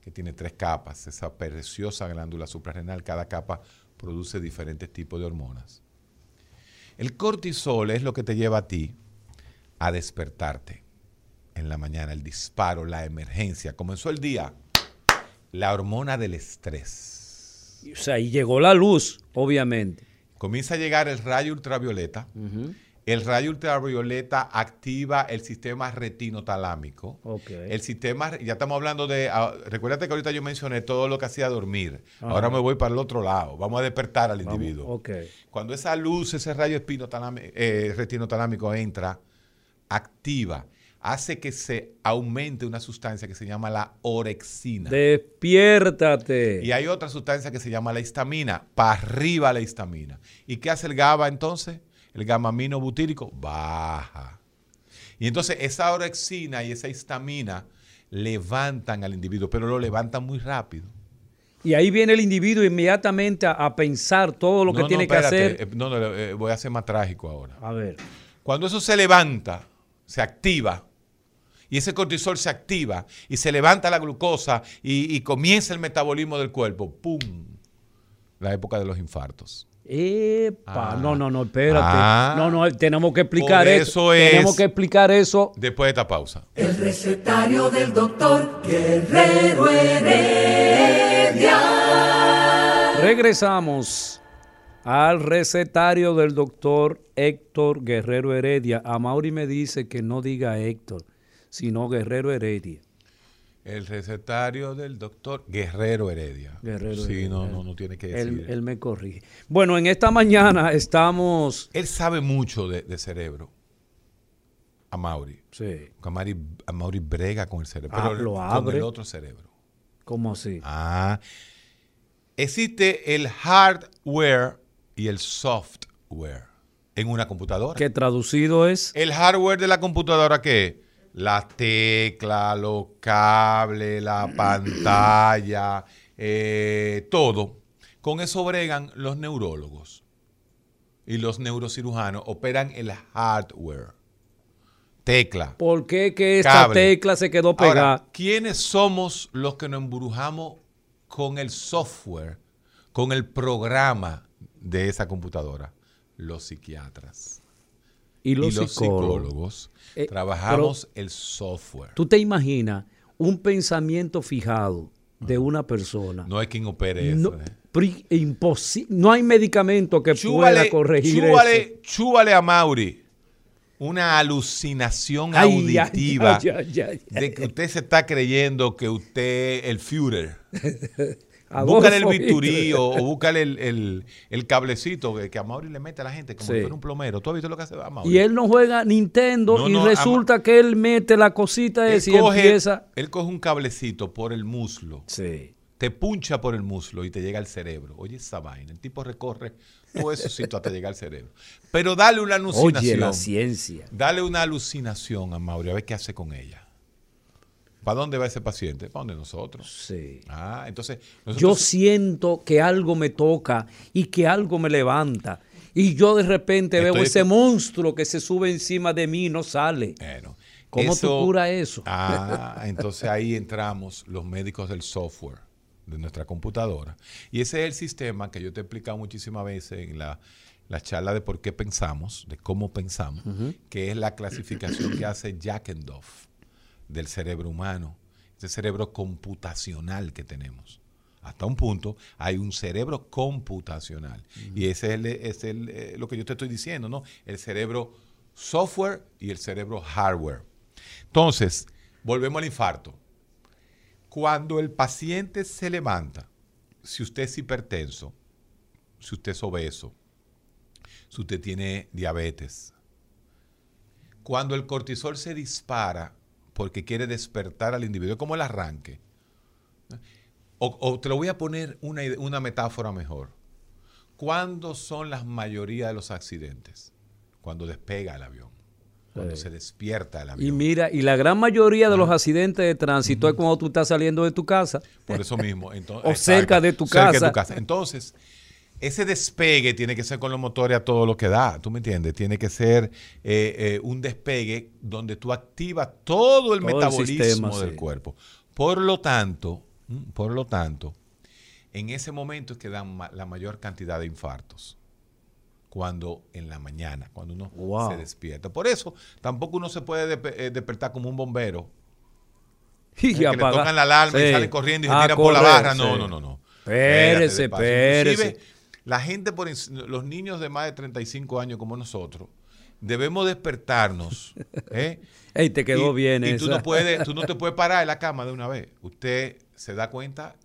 S3: Que tiene tres capas. Esa preciosa glándula suprarrenal, cada capa produce diferentes tipos de hormonas. El cortisol es lo que te lleva a ti a despertarte en la mañana, el disparo, la emergencia. Comenzó el día, la hormona del estrés.
S8: O sea, y llegó la luz, obviamente.
S3: Comienza a llegar el rayo ultravioleta. El rayo ultravioleta activa el sistema retinotalámico. El sistema, ya estamos hablando de, ah, recuérdate que ahorita yo mencioné todo lo que hacía dormir.
S8: Ajá.
S3: Ahora me voy para el otro lado. Vamos a despertar al
S8: Vamos,
S3: individuo. Cuando esa luz, ese rayo espinotalámi- eh, retinotalámico entra, activa, hace que se aumente una sustancia que se llama la orexina.
S8: Despiértate.
S3: Y hay otra sustancia que se llama la histamina, para arriba la histamina. ¿Y qué hace el GABA entonces? El gamamino butírico baja. Y entonces esa orexina y esa histamina levantan al individuo, pero lo levantan muy rápido.
S8: Y ahí viene el individuo inmediatamente a, a pensar todo lo
S3: No,
S8: que
S3: no,
S8: tiene que
S3: espérate,
S8: hacer.
S3: eh, No, no, eh, voy a ser más trágico ahora.
S8: A ver.
S3: Cuando eso se levanta, se activa, y ese cortisol se activa, y se levanta la glucosa, y, y comienza el metabolismo del cuerpo, ¡pum! La época de los infartos.
S8: Epa,
S3: Ah.
S8: no, no, no, espérate.
S3: Ah.
S8: no, no, tenemos que explicar eso.
S3: eso es-
S8: Tenemos que explicar eso.
S3: Después de esta pausa.
S2: El recetario del doctor Guerrero Heredia.
S8: Regresamos al recetario del doctor Héctor Guerrero Heredia. A Mauri me dice que no diga Héctor, sino Guerrero Heredia.
S3: El recetario del doctor Guerrero Heredia.
S8: Guerrero
S3: sí,
S8: Heredia.
S3: no, no, no tiene que decir.
S8: Él, él me corrige. Bueno, en esta mañana estamos...
S3: Él sabe mucho de, de cerebro. A Mauri.
S8: Sí.
S3: A Mauri, a Mauri brega con el cerebro.
S8: Ah,
S3: pero
S8: lo
S3: con
S8: abre.
S3: el otro cerebro.
S8: ¿Cómo así?
S3: Ah. Existe el hardware y el software en una computadora.
S8: Que traducido es...
S3: El hardware de la computadora, ¿qué es? La tecla, los cables, la pantalla, eh, todo. Con eso bregan los neurólogos y los neurocirujanos, operan el hardware. Tecla.
S8: ¿Por qué que esta
S3: cable.
S8: tecla se quedó pegada?
S3: Ahora, ¿quiénes somos los que nos embrujamos con el software, con el programa de esa computadora? Los psiquiatras.
S8: y los,
S3: psicólogos.
S8: psicólogos. Eh,
S3: Trabajamos el software.
S8: ¿Tú te imaginas un pensamiento fijado de una persona?
S3: No hay quien opere eso.
S8: No,
S3: ¿eh?
S8: pri- no hay medicamento que pueda corregir
S3: chúbale,
S8: eso.
S3: chúbale a Mauri una alucinación
S8: Ay,
S3: auditiva
S8: ay, ay.
S3: de que usted se está creyendo que usted el Führer. Búscale el bisturí o, o búscale el, el- el cablecito que, que a Mauri le mete a la gente como
S8: Sí.
S3: si fuera un plomero. ¿Tú has visto lo que hace a Mauri?
S8: Y él no juega Nintendo
S3: No,
S8: y
S3: no,
S8: resulta que él mete la cosita
S3: él
S8: esa y
S3: coge,
S8: empieza.
S3: él coge un cablecito por el muslo,
S8: Sí.
S3: te puncha por el muslo y te llega al cerebro. Oye, esa vaina. El tipo recorre todo eso sitio hasta llegar al cerebro. Pero dale una alucinación.
S8: Oye, la ciencia.
S3: Dale una alucinación a Mauri, a ver qué hace con ella. ¿Para dónde va ese paciente? ¿Para dónde nosotros?
S8: Sí.
S3: Ah, entonces.
S8: Yo siento que algo me toca y que algo me levanta. Y yo de repente veo ese monstruo que se sube encima de mí y no sale.
S3: Bueno,
S8: ¿Cómo tú
S3: eso-
S8: curas eso?
S3: Ah, entonces ahí entramos los médicos del software de nuestra computadora. Y ese es el sistema que yo te he explicado muchísimas veces en la, la charla de por qué pensamos, de cómo pensamos, que es la clasificación que hace Jackendorf del cerebro humano, ese cerebro computacional que tenemos. Hasta un punto hay un cerebro computacional. Y ese es, el- es el, eh, lo que yo te estoy diciendo, ¿no? El cerebro software y el cerebro hardware. Entonces, volvemos al infarto. Cuando el paciente se levanta, si usted es hipertenso, si usted es obeso, si usted tiene diabetes, cuando el cortisol se dispara porque quiere despertar al individuo, como el arranque. O, o te lo voy a poner una, una metáfora mejor. ¿Cuándo son la mayoría de los accidentes? Cuando despega el avión, cuando
S8: Sí.
S3: se despierta el
S8: Y
S3: avión.
S8: mira, y la gran mayoría de los accidentes de tránsito es cuando tú estás saliendo de tu casa.
S3: Por eso mismo. Entonces,
S8: O cerca de tu
S3: cerca de tu casa. Entonces, ese despegue tiene que ser con los motores a todo lo que da. ¿Tú me entiendes? Tiene que ser eh, eh, un despegue donde tú activas todo el
S8: Todo el
S3: metabolismo
S8: sistema,
S3: del
S8: sí.
S3: cuerpo. Por lo tanto, mm, por lo tanto, en ese momento es que dan ma- la mayor cantidad de infartos. Cuando en la mañana, cuando uno
S8: Wow.
S3: se despierta. Por eso, tampoco uno se puede eh, despertar como un bombero.
S8: Y
S3: que le tocan la alarma y salen corriendo y se
S8: A
S3: tiran por la barra. No,
S8: sí.
S3: no, no, no.
S8: Espérese, espérese.
S3: La gente, por los niños de más de 35 años como nosotros, debemos despertarnos. ¿eh?
S8: Ey, te quedó
S3: Y-
S8: bien
S3: Y tú
S8: esa.
S3: no, puedes, tú no te puedes parar en la cama de una vez. Usted se da cuenta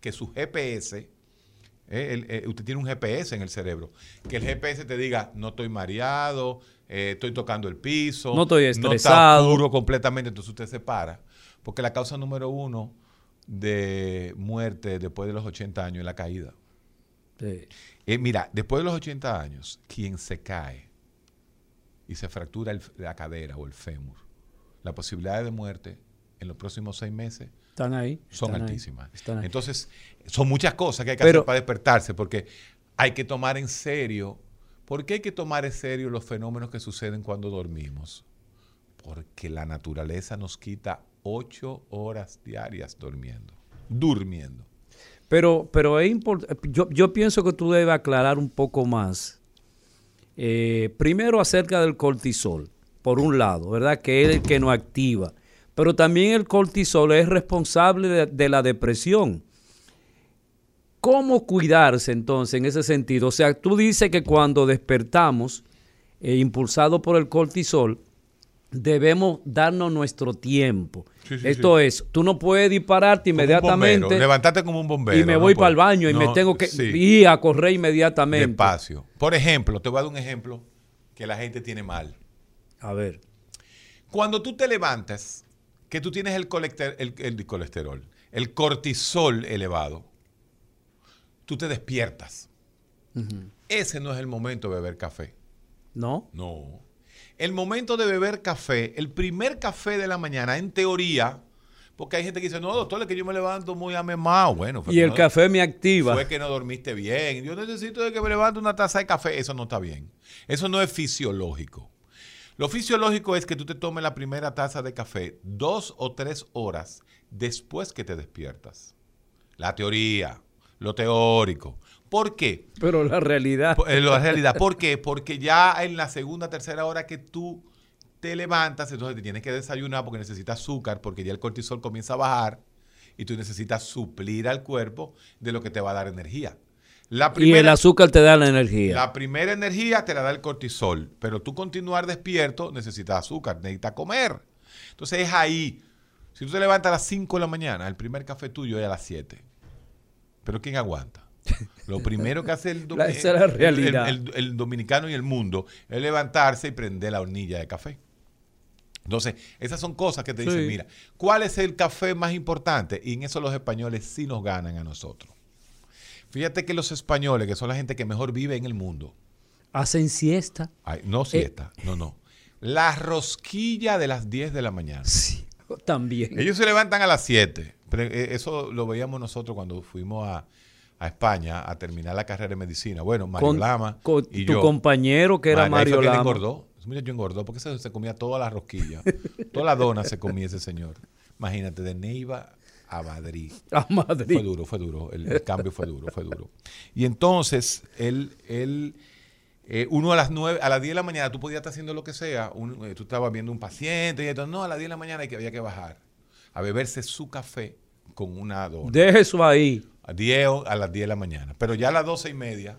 S3: que su GPS, eh, el- eh, usted tiene un GPS en el cerebro, que el GPS te diga, no estoy mareado, eh, estoy tocando el piso,
S8: No estoy
S3: no está
S8: estresado.
S3: oscuro completamente, entonces usted se para. Porque la causa número uno de muerte después de los 80 años es la caída.
S8: Sí.
S3: Eh, mira, después de los 80 años, quien se cae y se fractura el- la cadera o el fémur, la posibilidad de muerte en los próximos seis meses
S8: Están ahí.
S3: son
S8: están ahí,
S3: altísimas.
S8: están ahí.
S3: Entonces, son muchas cosas que hay que
S8: Pero-
S3: hacer para despertarse, porque hay que tomar en serio. ¿Por qué hay que tomar en serio los fenómenos que suceden cuando dormimos? Porque la naturaleza nos quita ocho horas diarias durmiendo. Durmiendo.
S8: Pero, pero es. Yo, yo pienso que tú debes aclarar un poco más. eh, primero acerca del cortisol, por un lado, ¿verdad? Que es el que nos activa. Pero también el cortisol es responsable de, de la depresión. ¿Cómo cuidarse entonces en ese sentido? O sea, tú dices que cuando despertamos, eh, impulsado por el cortisol, debemos darnos nuestro tiempo.
S3: Sí, sí,
S8: Esto
S3: sí.
S8: es, tú no puedes dispararte inmediatamente.
S3: Levantarte como un bombero.
S8: y me
S3: no
S8: voy para el baño y me tengo que ir a correr inmediatamente.
S3: Despacio. Por ejemplo, te voy a dar un ejemplo que la gente tiene mal.
S8: A ver.
S3: Cuando tú te levantas, que tú tienes el, el- el colesterol, el cortisol elevado, tú te despiertas. Ese no es el momento de beber café.
S8: ¿No?
S3: No. El momento de beber café, el primer café de la mañana, en teoría, Porque hay gente que dice, no, doctor, es que yo me levanto muy amemado. Bueno, fue
S8: Y el
S3: no-
S8: café me activa.
S3: Fue que no dormiste bien. Yo necesito de que me levante una taza de café. Eso no está bien. Eso no es fisiológico. Lo fisiológico es que tú te tomes la primera taza de café dos o tres horas después que te despiertas. La teoría, lo teórico. ¿Por qué?
S8: Pero la realidad.
S3: Eh, La realidad. ¿Por qué? Porque ya en la segunda, tercera hora que tú te levantas, entonces te tienes que desayunar porque necesitas azúcar, porque ya el cortisol comienza a bajar y tú necesitas suplir al cuerpo de lo que te va a dar energía. La
S8: y el azúcar te da la energía.
S3: la primera energía te la da el cortisol, pero tú continuar despierto necesitas azúcar, necesitas comer. Entonces es ahí. Si tú te levantas a las 5 de la mañana, el primer café tuyo es a las 7. Pero ¿quién aguanta? Lo primero que hace el, do-
S8: La- esa es la
S3: el-
S8: realidad.
S3: el- el- el dominicano y el mundo es levantarse y prender la hornilla de café. Entonces, esas son cosas que te dicen,
S8: Sí.
S3: mira, ¿cuál es el café más importante? Y en eso los españoles sí nos ganan a nosotros. Fíjate que los españoles, que son la gente que mejor vive en el mundo,
S8: Hacen siesta.
S3: ay,
S8: Eh.
S3: no siesta, no, no. La rosquilla de las 10 de la mañana.
S8: Sí, también.
S3: Ellos se levantan a las 7. Pero eh, eso lo veíamos nosotros cuando fuimos a, a España a terminar la carrera de medicina. Bueno, Mario
S8: Con-
S3: Lama
S8: con
S3: y
S8: tu
S3: yo.
S8: compañero que era Mario
S3: fue que
S8: Lama.
S3: engordó. Ese muchacho engordó porque se, se comía toda la rosquilla. toda la dona se comía ese señor. Imagínate, de Neiva a Madrid.
S8: A Madrid.
S3: Fue duro, fue duro. El, el cambio fue duro, fue duro. Y entonces, él, él eh, uno a las nueve, a las 10 de la mañana, tú podías estar haciendo lo que sea. un- eh, tú estabas viendo un paciente y entonces, no, a las 10 de la mañana que, había que bajar a beberse su café con una dona.
S8: Deje eso ahí.
S3: A, 10 o- a las 10 de la mañana. Pero ya a las 12 y media.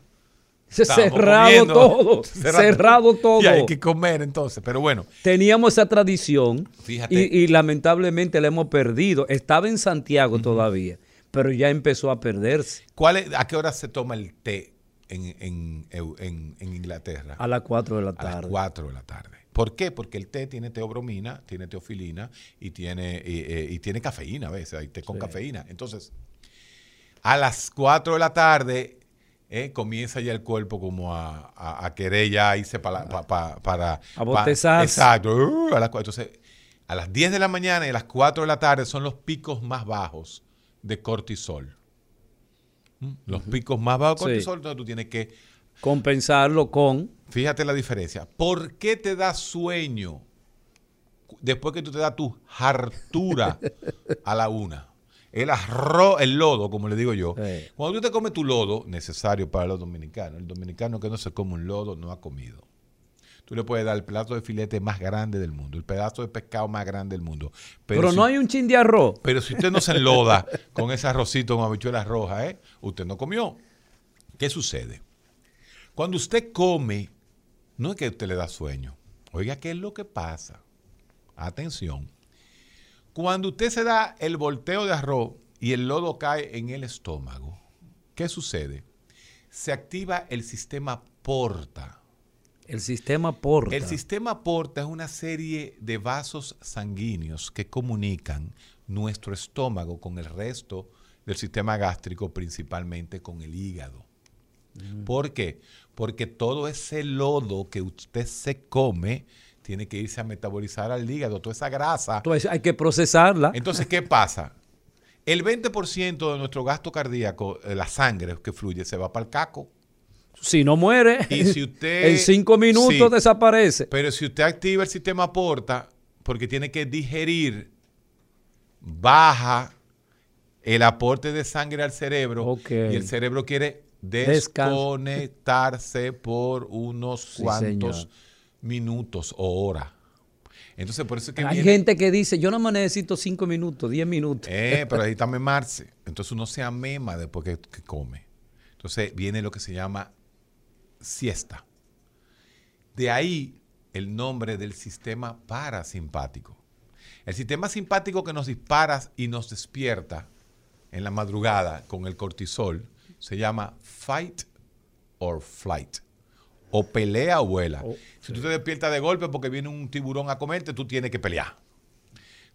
S8: Cerrado
S3: comiendo.
S8: todo. Cerrado todo.
S3: Y hay que comer entonces. Pero bueno,
S8: Teníamos esa tradición
S3: Fíjate.
S8: y, y lamentablemente la hemos perdido. Estaba en Santiago todavía, pero ya empezó a perderse
S3: ¿cuál es- ¿a qué hora se toma el té en, en- en- en Inglaterra?
S8: a las 4 de la
S3: a las
S8: tarde.
S3: 4 de la tarde. ¿Por qué? Porque el té tiene teobromina, tiene teofilina y tiene, y, eh, y tiene cafeína a veces, hay té con
S8: Sí.
S3: cafeína. Entonces, a las 4 de la tarde eh, comienza ya el cuerpo como a, a- a querer ya irse para... pa- pa- para
S8: A bostezarse.
S3: exacto. uh, a las entonces, a las 10 de la mañana y a las 4 de la tarde son los picos más bajos de cortisol. ¿Mm? Los picos más bajos de
S8: Sí.
S3: cortisol, entonces tú tienes que
S8: Compensarlo con
S3: Fíjate la diferencia. ¿Por qué te da sueño después que tú te das tu hartura a la una? El arroz, el lodo, como le digo yo.
S8: Sí.
S3: Cuando tú te comes tu lodo, necesario para los dominicanos, el dominicano que no se come un lodo no ha comido. Tú le puedes dar el plato de filete más grande del mundo, el pedazo de pescado más grande del mundo.
S8: Pero,
S3: si-
S8: no hay un chin de arroz.
S3: pero si usted no se enloda con ese arrocito con habichuelas rojas, ¿eh? usted no comió. ¿Qué sucede? Cuando usted come, no es que usted le da sueño. Oiga, ¿qué es lo que pasa? Atención. Cuando usted se da el volteo de arroz y el lodo cae en el estómago, ¿qué sucede? Se activa el sistema porta.
S8: El sistema porta.
S3: El sistema porta es una serie de vasos sanguíneos que comunican nuestro estómago con el resto del sistema gástrico, principalmente con el hígado. ¿Por qué? Porque todo ese lodo que usted se come tiene que irse a metabolizar al hígado, toda esa grasa.
S8: Entonces hay que procesarla.
S3: Entonces, ¿qué pasa? El 20% de nuestro gasto cardíaco, eh, la sangre que fluye, se va para el caco.
S8: Si no muere,
S3: Y si usted-
S8: en cinco minutos
S3: Sí.
S8: desaparece.
S3: Pero si usted activa el sistema porta, porque tiene que digerir, baja el aporte de sangre al cerebro y el cerebro quiere desconectarse por unos
S8: Sí,
S3: cuantos
S8: señor.
S3: Minutos o horas. Entonces, por eso es que
S8: Hay
S3: viene-
S8: gente que dice, yo no me necesito cinco minutos, diez minutos.
S3: Eh, pero ahí está memarse. Entonces uno se amema después que, que come. Entonces viene lo que se llama siesta. De ahí el nombre del sistema parasimpático. El sistema simpático que nos dispara y nos despierta en la madrugada con el cortisol se llama fight or flight. O pelea o vuela.
S8: Oh,
S3: si tú te despiertas de golpe porque viene un tiburón a comerte, tú tienes que pelear.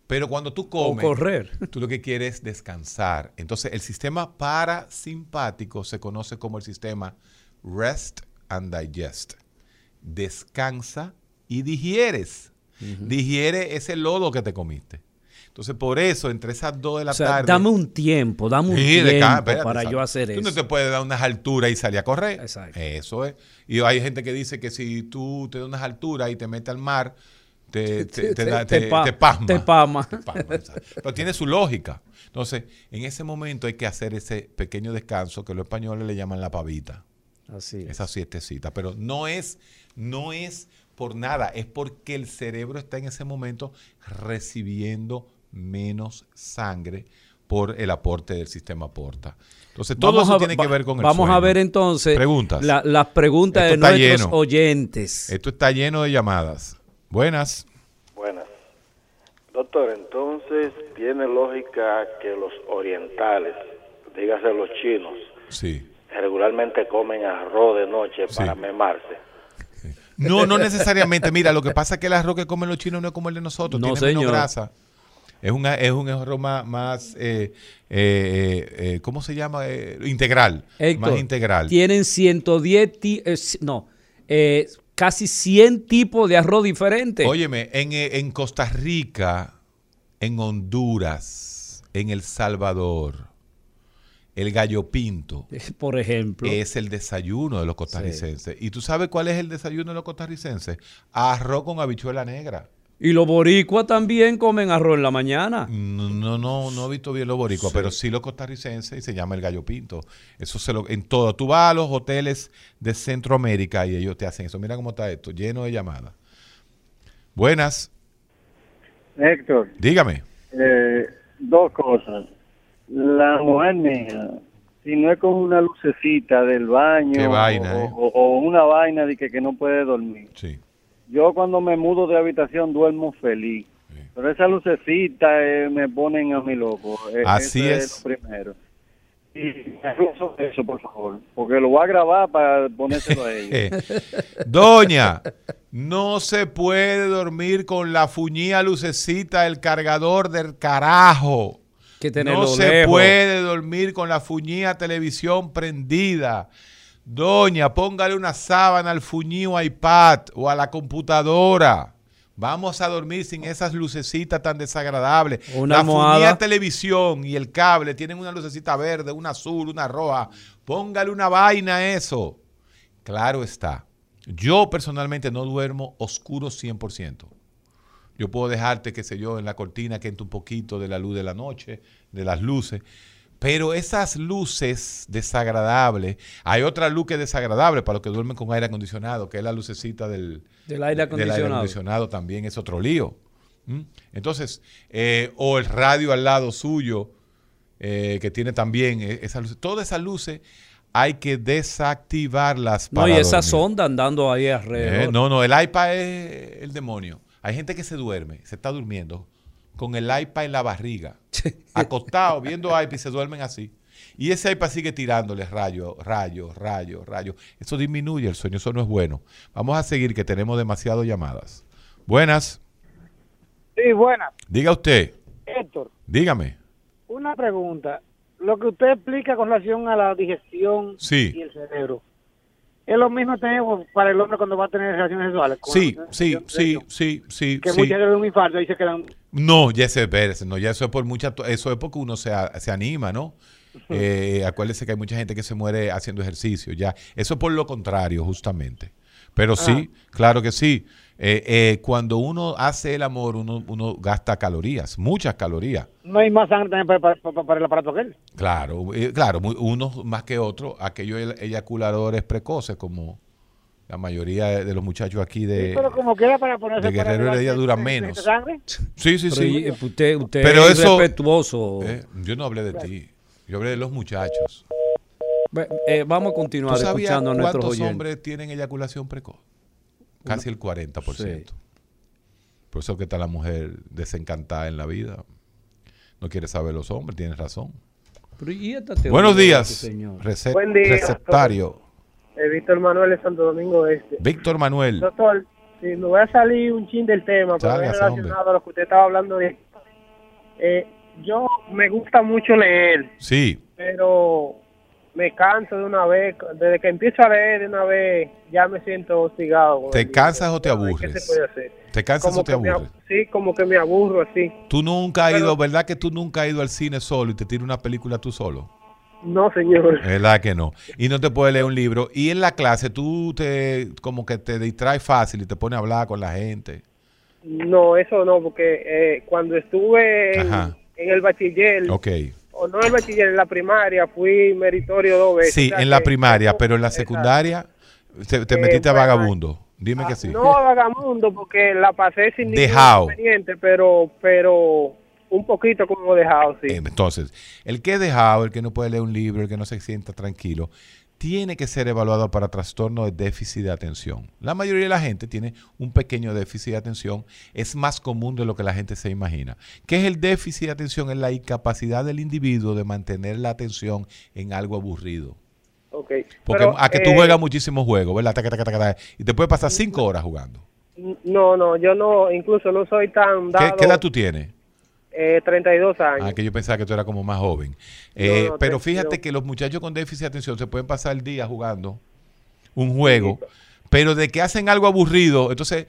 S3: Pero cuando tú
S8: O
S3: comes,
S8: correr.
S3: tú lo que quieres es descansar. Entonces, el sistema parasimpático se conoce como el sistema rest and digest. Descansa y digieres. Digiere ese lodo que te comiste. Entonces, por eso, entre esas dos de la
S8: O sea,
S3: tarde.
S8: dame un tiempo, dame un
S3: Sí,
S8: tiempo
S3: espérate,
S8: para yo hacer
S3: Tú
S8: eso.
S3: no te puedes dar unas alturas y salir a correr.
S8: Exacto.
S3: Eso es. Y hay gente que dice que si tú te das unas alturas y te metes al mar, te, te, te da- te-
S8: pa-
S3: te pasma.
S8: te pasma.
S3: Pero tiene su lógica. Entonces, en ese momento hay que hacer ese pequeño descanso que los españoles le llaman la pavita.
S8: Así es.
S3: Esa siestecita. Pero no es, no es por nada, es porque el cerebro está en ese momento recibiendo menos sangre por el aporte del sistema porta. Entonces, todo
S8: Vamos
S3: eso
S8: a-
S3: tiene que ver con el
S8: Vamos a ver entonces
S3: Preguntas.
S8: la- las preguntas
S3: Esto
S8: de nuestros
S3: lleno.
S8: oyentes.
S3: Esto está lleno de llamadas. Buenas.
S7: Buenas. Doctor, entonces tiene lógica que los orientales, dígase los chinos,
S3: Sí.
S7: regularmente comen arroz de noche
S3: Sí.
S7: para memarse.
S3: No, no necesariamente. Mira, lo que pasa es que el arroz que comen los chinos no es como el de nosotros.
S8: No,
S3: tiene menos
S8: señor.
S3: grasa. Es, una, es un arroz más, más eh, eh, eh, eh, ¿cómo se llama? Integral.
S8: Héctor,
S3: más integral.
S8: Tienen 110, ti- eh, ci- no, casi 100 tipos de arroz diferentes.
S3: Óyeme, en, en Costa Rica, en Honduras, en El Salvador, el gallo pinto
S8: Por ejemplo.
S3: es el desayuno de los costarricenses. ¿Y tú sabes cuál es el desayuno de los costarricenses? Arroz con habichuela negra.
S8: Y los boricuas también comen arroz en la mañana.
S3: No, no, no, no he visto bien los boricuas, pero sí los costarricenses y se llama el gallo pinto. Eso se lo, en todo. Tú vas a los hoteles de Centroamérica y ellos te hacen eso. Mira cómo está esto, lleno de llamadas. Buenas,
S5: Héctor,
S3: dígame.
S5: eh, dos cosas. La mujer mía, si no es con una lucecita del baño
S3: Qué vaina,
S5: o,
S3: ¿eh?
S5: o- o una vaina de que, que no puede dormir.
S3: Sí.
S5: Yo cuando me mudo de habitación duermo feliz. Pero esa lucecita eh, me ponen a mi loco. Eh,
S3: Así
S5: eso
S3: es.
S5: lo primero. Y eso, eso, por favor. Porque lo voy a grabar para ponérselo a ella.
S3: Eh, Doña, no se puede dormir con la fuñía lucecita del cargador del carajo.
S8: Que tenerlo
S3: No se
S8: lejos.
S3: puede dormir con la fuñía televisión prendida. Doña, póngale una sábana al fuñío iPad o a la computadora. Vamos a dormir sin esas lucecitas tan desagradables.
S8: Una
S3: la
S8: almohada.
S3: fuñía televisión y el cable tienen una lucecita verde, una azul, una roja. Póngale una vaina a eso. Claro está. Yo personalmente no duermo oscuro 100%. Yo puedo dejarte, qué sé yo, en la cortina que entre un poquito de la luz de la noche, de las luces. Pero esas luces desagradables, hay otra luz que es desagradable para los que duermen con aire acondicionado, que es la lucecita del,
S8: Del aire acondicionado.
S3: acondicionado también es otro lío. ¿Mm? Entonces, eh, o el radio al lado suyo, eh, que tiene también eh, esas luces. Todas esas luces hay que desactivarlas
S8: No,
S3: para
S8: y esa
S3: dormir.
S8: sonda andando ahí alrededor.
S3: Eh, no, no, el iPad es el demonio. Hay gente que se duerme, se está durmiendo con el iPad en la barriga, acostado viendo iPad y se duermen así. Y ese iPad sigue tirándole rayo, rayo, rayo, rayo. Eso disminuye el sueño, eso no es bueno. Vamos a seguir que tenemos demasiadas llamadas. Buenas,
S11: Sí, buenas.
S3: diga usted,
S11: Héctor,
S3: dígame.
S11: una pregunta. Lo que usted explica con relación a la digestión
S3: Sí.
S11: y el cerebro, ¿es lo mismo tener para el hombre cuando va a tener relaciones sexuales?
S3: Sí, sí, sí, sí, sí,
S11: Que muchas veces un infarto y se quedan...
S3: No, ya se no, ya eso es por mucha, eso es porque uno se, se anima, ¿no? Eh, acuérdese que hay mucha gente que se muere haciendo ejercicio, ya. Eso es por lo contrario, justamente. Pero sí, claro que sí. Eh, eh, cuando uno hace el amor, uno, uno gasta calorías, muchas calorías.
S11: No hay más sangre también para, para- para el aparato aquel.
S3: Claro, eh, claro, unos más que otros, aquellos ey- eyaculadores precoces, como la mayoría de, de los muchachos aquí de,
S11: Sí, pero como quiera para ponerse...
S3: de
S11: para
S3: Guerrero Heredia duran
S11: ese-
S3: menos.
S11: sangre.
S3: Sí, sí,
S8: Pero
S3: sí.
S8: usted, usted
S3: Pero
S8: es
S3: eso-
S8: respetuoso.
S3: Eh, yo no hablé de ti, yo hablé de los muchachos.
S8: Eh, vamos a
S3: ¿Tú
S8: continuar escuchando a nuestros
S3: cuántos
S8: oyentes.
S3: hombres tienen eyaculación precoz? Casi el 40%.
S8: Sí.
S3: Por eso que está la mujer desencantada en la vida. No quiere saber los hombres, tienes razón.
S8: Pero ¿y esta
S3: Buenos
S8: de
S3: días,
S8: este señor?
S3: recep-
S12: Buen día,
S3: receptario.
S12: Eh, Víctor Manuel de Santo Domingo Este.
S3: Víctor Manuel.
S12: Doctor, si me voy a salir un chin del tema, pero relacionado a lo que usted estaba hablando de... Eh, yo me gusta mucho leer,
S3: Sí,
S12: pero me canso de una vez. Desde que empiezo a leer de una vez, ya me siento hostigado. el
S3: ¿Te cansas o te
S12: ¿Qué
S3: aburres?
S12: se puede hacer?
S3: ¿Te cansas
S12: Como
S3: o te aburres?
S12: ab- sí, como que me aburro así.
S3: Tú nunca has ido, ¿verdad que tú nunca has ido al cine solo y te tiras una película tú solo?
S12: No, señor.
S3: ¿Verdad que no? Y no te puedes leer un libro. Y en la clase tú te como que te distraes fácil y te pones a hablar con la gente.
S12: No, eso no, porque eh, cuando estuve en, en el bachiller,
S3: Ok.
S12: O no el bachiller, en la primaria, fui meritorio dos veces.
S3: Sí,
S12: O sea
S3: en la primaria, pero en la secundaria te, te
S12: Eh,
S3: metiste a vagabundo. Dime que sí.
S12: No vagamundo, porque la pasé sin ningún
S3: Dejao.
S12: inconveniente, pero, pero un poquito como dejado, sí.
S3: Entonces, el que es dejado, el que no puede leer un libro, el que no se sienta tranquilo, tiene que ser evaluado para trastorno de déficit de atención. La mayoría de la gente tiene un pequeño déficit de atención, es más común de lo que la gente se imagina. ¿Qué es el déficit de atención? Es la incapacidad del individuo de mantener la atención en algo aburrido.
S12: Ok.
S3: Porque
S12: Pero,
S3: a que tú
S12: eh,
S3: juegas muchísimos juegos, ¿verdad? Taca, taca, taca, y te puede pasar cinco horas jugando.
S12: No, no, yo no, incluso no soy tan
S3: ¿Qué,
S12: dado.
S3: qué edad tú tienes?
S12: Eh, 32 años.
S3: Ah, que yo pensaba que tú eras como más joven. Eh,
S12: no,
S3: pero
S12: te-
S3: fíjate
S12: no.
S3: que los muchachos con déficit de atención se pueden pasar el día jugando un juego, pero de que hacen algo aburrido, entonces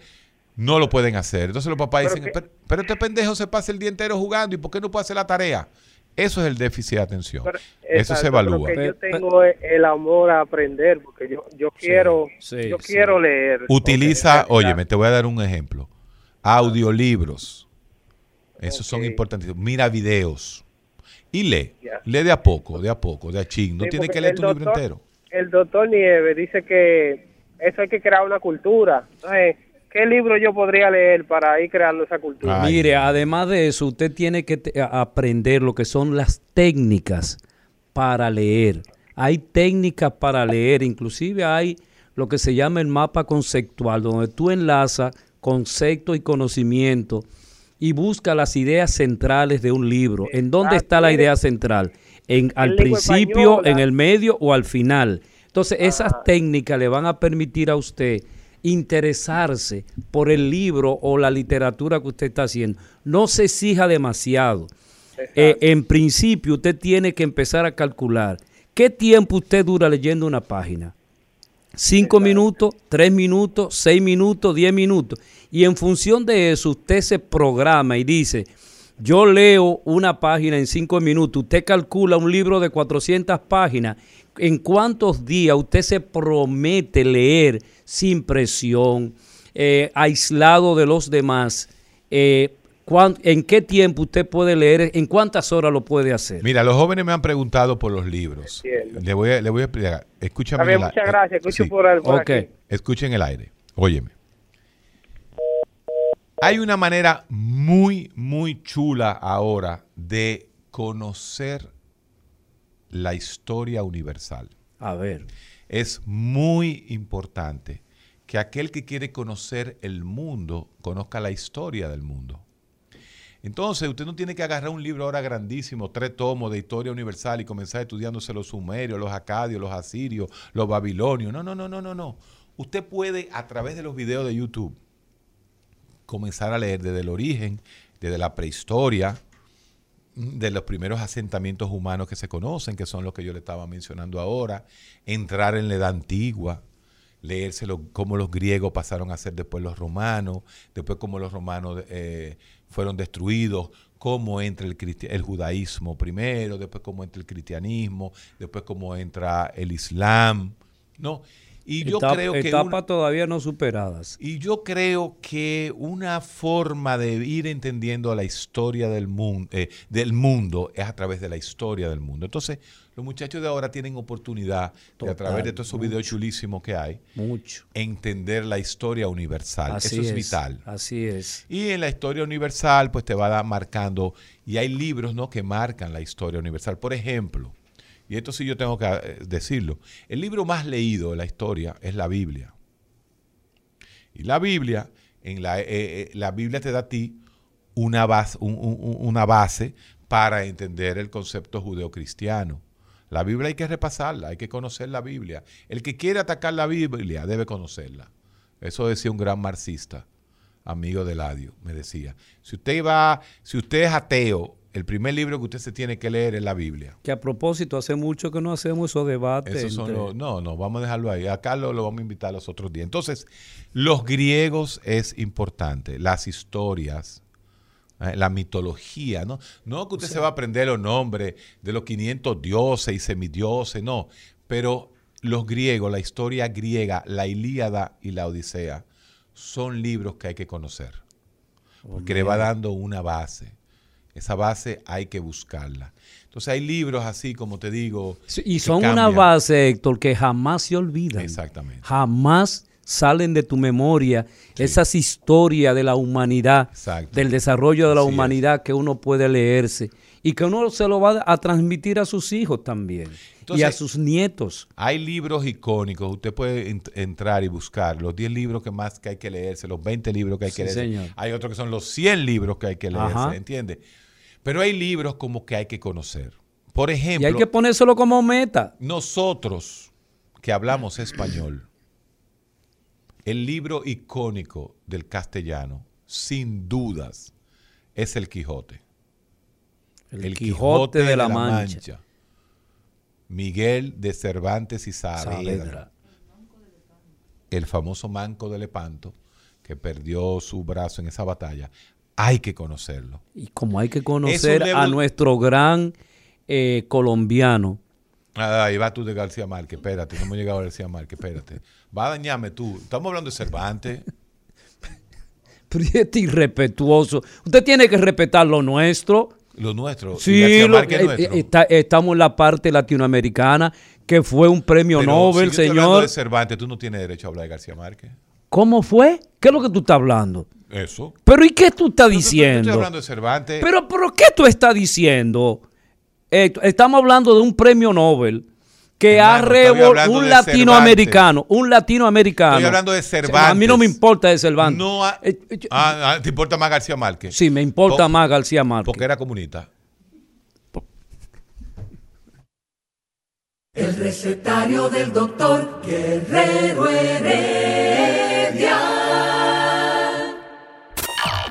S3: no lo pueden hacer. Entonces los papás
S12: Pero
S3: dicen,
S12: que-
S3: pero, pero este pendejo se pasa el día entero jugando y ¿por qué no puede hacer la tarea? Eso es el déficit de atención.
S12: Pero-
S3: Eso se evalúa.
S12: que yo tengo el amor a aprender, porque yo, yo quiero,
S3: sí,
S12: yo
S3: sí.
S12: quiero leer.
S3: Utiliza, oye, me te voy a dar un ejemplo. Audiolibros. Esos son importantísimos. Mira videos. Y lee. Lee de a poco, de a poco, de a ching. No
S12: Sí,
S3: tienes
S12: porque
S3: que leer
S12: el
S3: tu libro
S12: doctor-
S3: entero.
S12: El doctor Nieves dice que eso hay que crear una cultura. Entonces, ¿qué libro yo podría leer para ir creando esa cultura?
S8: Mire, además de eso, usted tiene que aprender lo que son las técnicas para leer. Hay técnicas para leer, inclusive hay lo que se llama el mapa conceptual, donde tú enlazas concepto y conocimiento y busca las ideas centrales de un libro. ¿En dónde está la idea central? En, al principio, en el medio o al final. Entonces, esas técnicas le van a permitir a usted interesarse por el libro o la literatura que usted está haciendo. No se exija demasiado. Eh, en principio, usted tiene que empezar a calcular qué tiempo usted dura leyendo una página. Cinco minutos, tres minutos, seis minutos, diez minutos. Y en función de eso, usted se programa y dice, yo leo una página en cinco minutos. Usted calcula un libro de 400 páginas. ¿En cuántos días usted se promete leer sin presión, eh, aislado de los demás? Eh, ¿En qué tiempo usted puede leer? ¿En cuántas horas lo puede hacer?
S3: Mira, los jóvenes me han preguntado por los libros. Le voy a, le voy a explicar. Escúchame.
S12: Bien, muchas gracias. Escucho
S3: sí.
S12: por, el, por aquí.
S3: Escuchen el aire. Óyeme. Hay una manera muy, muy chula ahora de conocer la historia universal.
S8: A ver.
S3: Es muy importante que aquel que quiere conocer el mundo conozca la historia del mundo. Entonces, usted no tiene que agarrar un libro ahora grandísimo, tres tomos de historia universal y comenzar estudiándose los sumerios, los acadios, los asirios, los babilonios. No, no, no, no, no, no. Usted puede, a través de los videos de YouTube, comenzar a leer desde el origen, desde la prehistoria, de los primeros asentamientos humanos que se conocen, que son los que yo le estaba mencionando ahora, entrar en la edad antigua, leerse lo- cómo los griegos pasaron a ser después los romanos, después cómo los romanos eh, fueron destruidos, cómo entra el, el judaísmo primero, después cómo entra el cristianismo, después cómo entra el islam, ¿no? Y yo creo que
S8: etapas
S3: una-
S8: todavía no superadas.
S3: y yo creo que una forma de ir entendiendo la historia del mundo, del mundo es a través de la historia del mundo. Entonces, los muchachos de ahora tienen oportunidad de a
S8: Total,
S3: través de todos esos videos chulísimos que hay,
S8: Mucho.
S3: entender la historia universal.
S8: Así
S3: Eso es,
S8: es,
S3: vital.
S8: Así es.
S3: Y en la historia universal, pues te va marcando, y hay libros ¿no? que marcan la historia universal. Por ejemplo, y esto sí yo tengo que eh, decirlo, el libro más leído de la historia es la Biblia. Y la Biblia, en la, eh, eh, la Biblia te da a ti una base, un- un- una base para entender el concepto judeocristiano. La Biblia hay que repasarla, hay que conocer la Biblia. El que quiere atacar la Biblia debe conocerla. Eso decía un gran marxista, amigo de Ladio, me decía. Si usted va, si usted es ateo el primer libro que usted se tiene que leer es la Biblia.
S8: Que a propósito, hace mucho que no hacemos esos debates.
S3: Esos son
S8: entre-
S3: los- no, no, vamos a dejarlo ahí. Acá lo, lo vamos a invitar los otros días. Entonces, los griegos es importante, las historias, eh, la mitología, ¿no? No que usted se va a aprender los nombres de los 500 dioses y semidioses, no. Pero los griegos, la historia griega, la Ilíada y la Odisea, son libros que hay que conocer. Porque le va dando una base. Esa base hay que buscarla. Entonces hay libros así, como te digo.
S8: Sí, Y son una base, Héctor, que jamás se olvidan.
S3: Exactamente.
S8: Jamás salen de tu memoria esas historias de la humanidad, del desarrollo de la
S3: Así es.
S8: humanidad que uno puede leerse y que uno se lo va a transmitir a sus hijos también y a sus nietos.
S3: Hay libros icónicos, usted puede ent- entrar y buscar los 10 libros que más que hay que leerse, los 20 libros que hay que
S8: Sí,
S3: leerse.
S8: señor.
S3: Hay otros que son los 100 libros que hay que leerse. ¿entiende? Pero hay libros como que hay que conocer. Por
S8: Y
S3: ejemplo,
S8: hay que ponérselo como meta.
S3: nosotros que hablamos español, el libro icónico del castellano, sin dudas, es El Quijote.
S8: El Quijote de la Mancha.
S3: Miguel de Cervantes y Saavedra.
S8: Saavedra.
S3: El famoso Manco de Lepanto, que perdió su brazo en esa batalla. Hay que conocerlo.
S8: Y como hay que conocer a nuestro gran eh, colombiano,
S3: Ah, ahí va tú de García Márquez, espérate, no hemos llegado a García Márquez, espérate. Va a dañarme tú. Estamos hablando de Cervantes.
S8: pero este irrespetuoso. Usted tiene que respetar lo nuestro.
S3: Lo nuestro.
S8: Sí, lo-
S3: es
S8: eh,
S3: nuestro.
S8: eh, está- estamos en la parte latinoamericana, que fue un premio
S3: Pero
S8: Nobel,
S3: si yo estoy hablando
S8: señor.
S3: de Cervantes, tú no tienes derecho a hablar de García Márquez.
S8: ¿Cómo fue? ¿Qué es lo que tú estás hablando?
S3: Eso.
S8: Pero ¿y qué tú estás
S3: Yo
S8: diciendo?
S3: estoy hablando de Cervantes.
S8: Pero, pero ¿qué tú estás diciendo? Eh, estamos hablando de un premio Nobel que ha
S3: Hermano, estoy
S8: revol-
S3: hablando
S8: un latinoamericano, un latinoamericano.
S3: Estoy hablando de
S8: A
S3: Cervantes.
S8: mí no me importa de Cervantes.
S3: No ha- ah, ah, ¿Te importa más García Márquez?
S8: Sí, me importa
S3: Po-
S8: más García Márquez.
S3: Porque era comunista.
S2: El recetario del doctor Guerrero Heredia.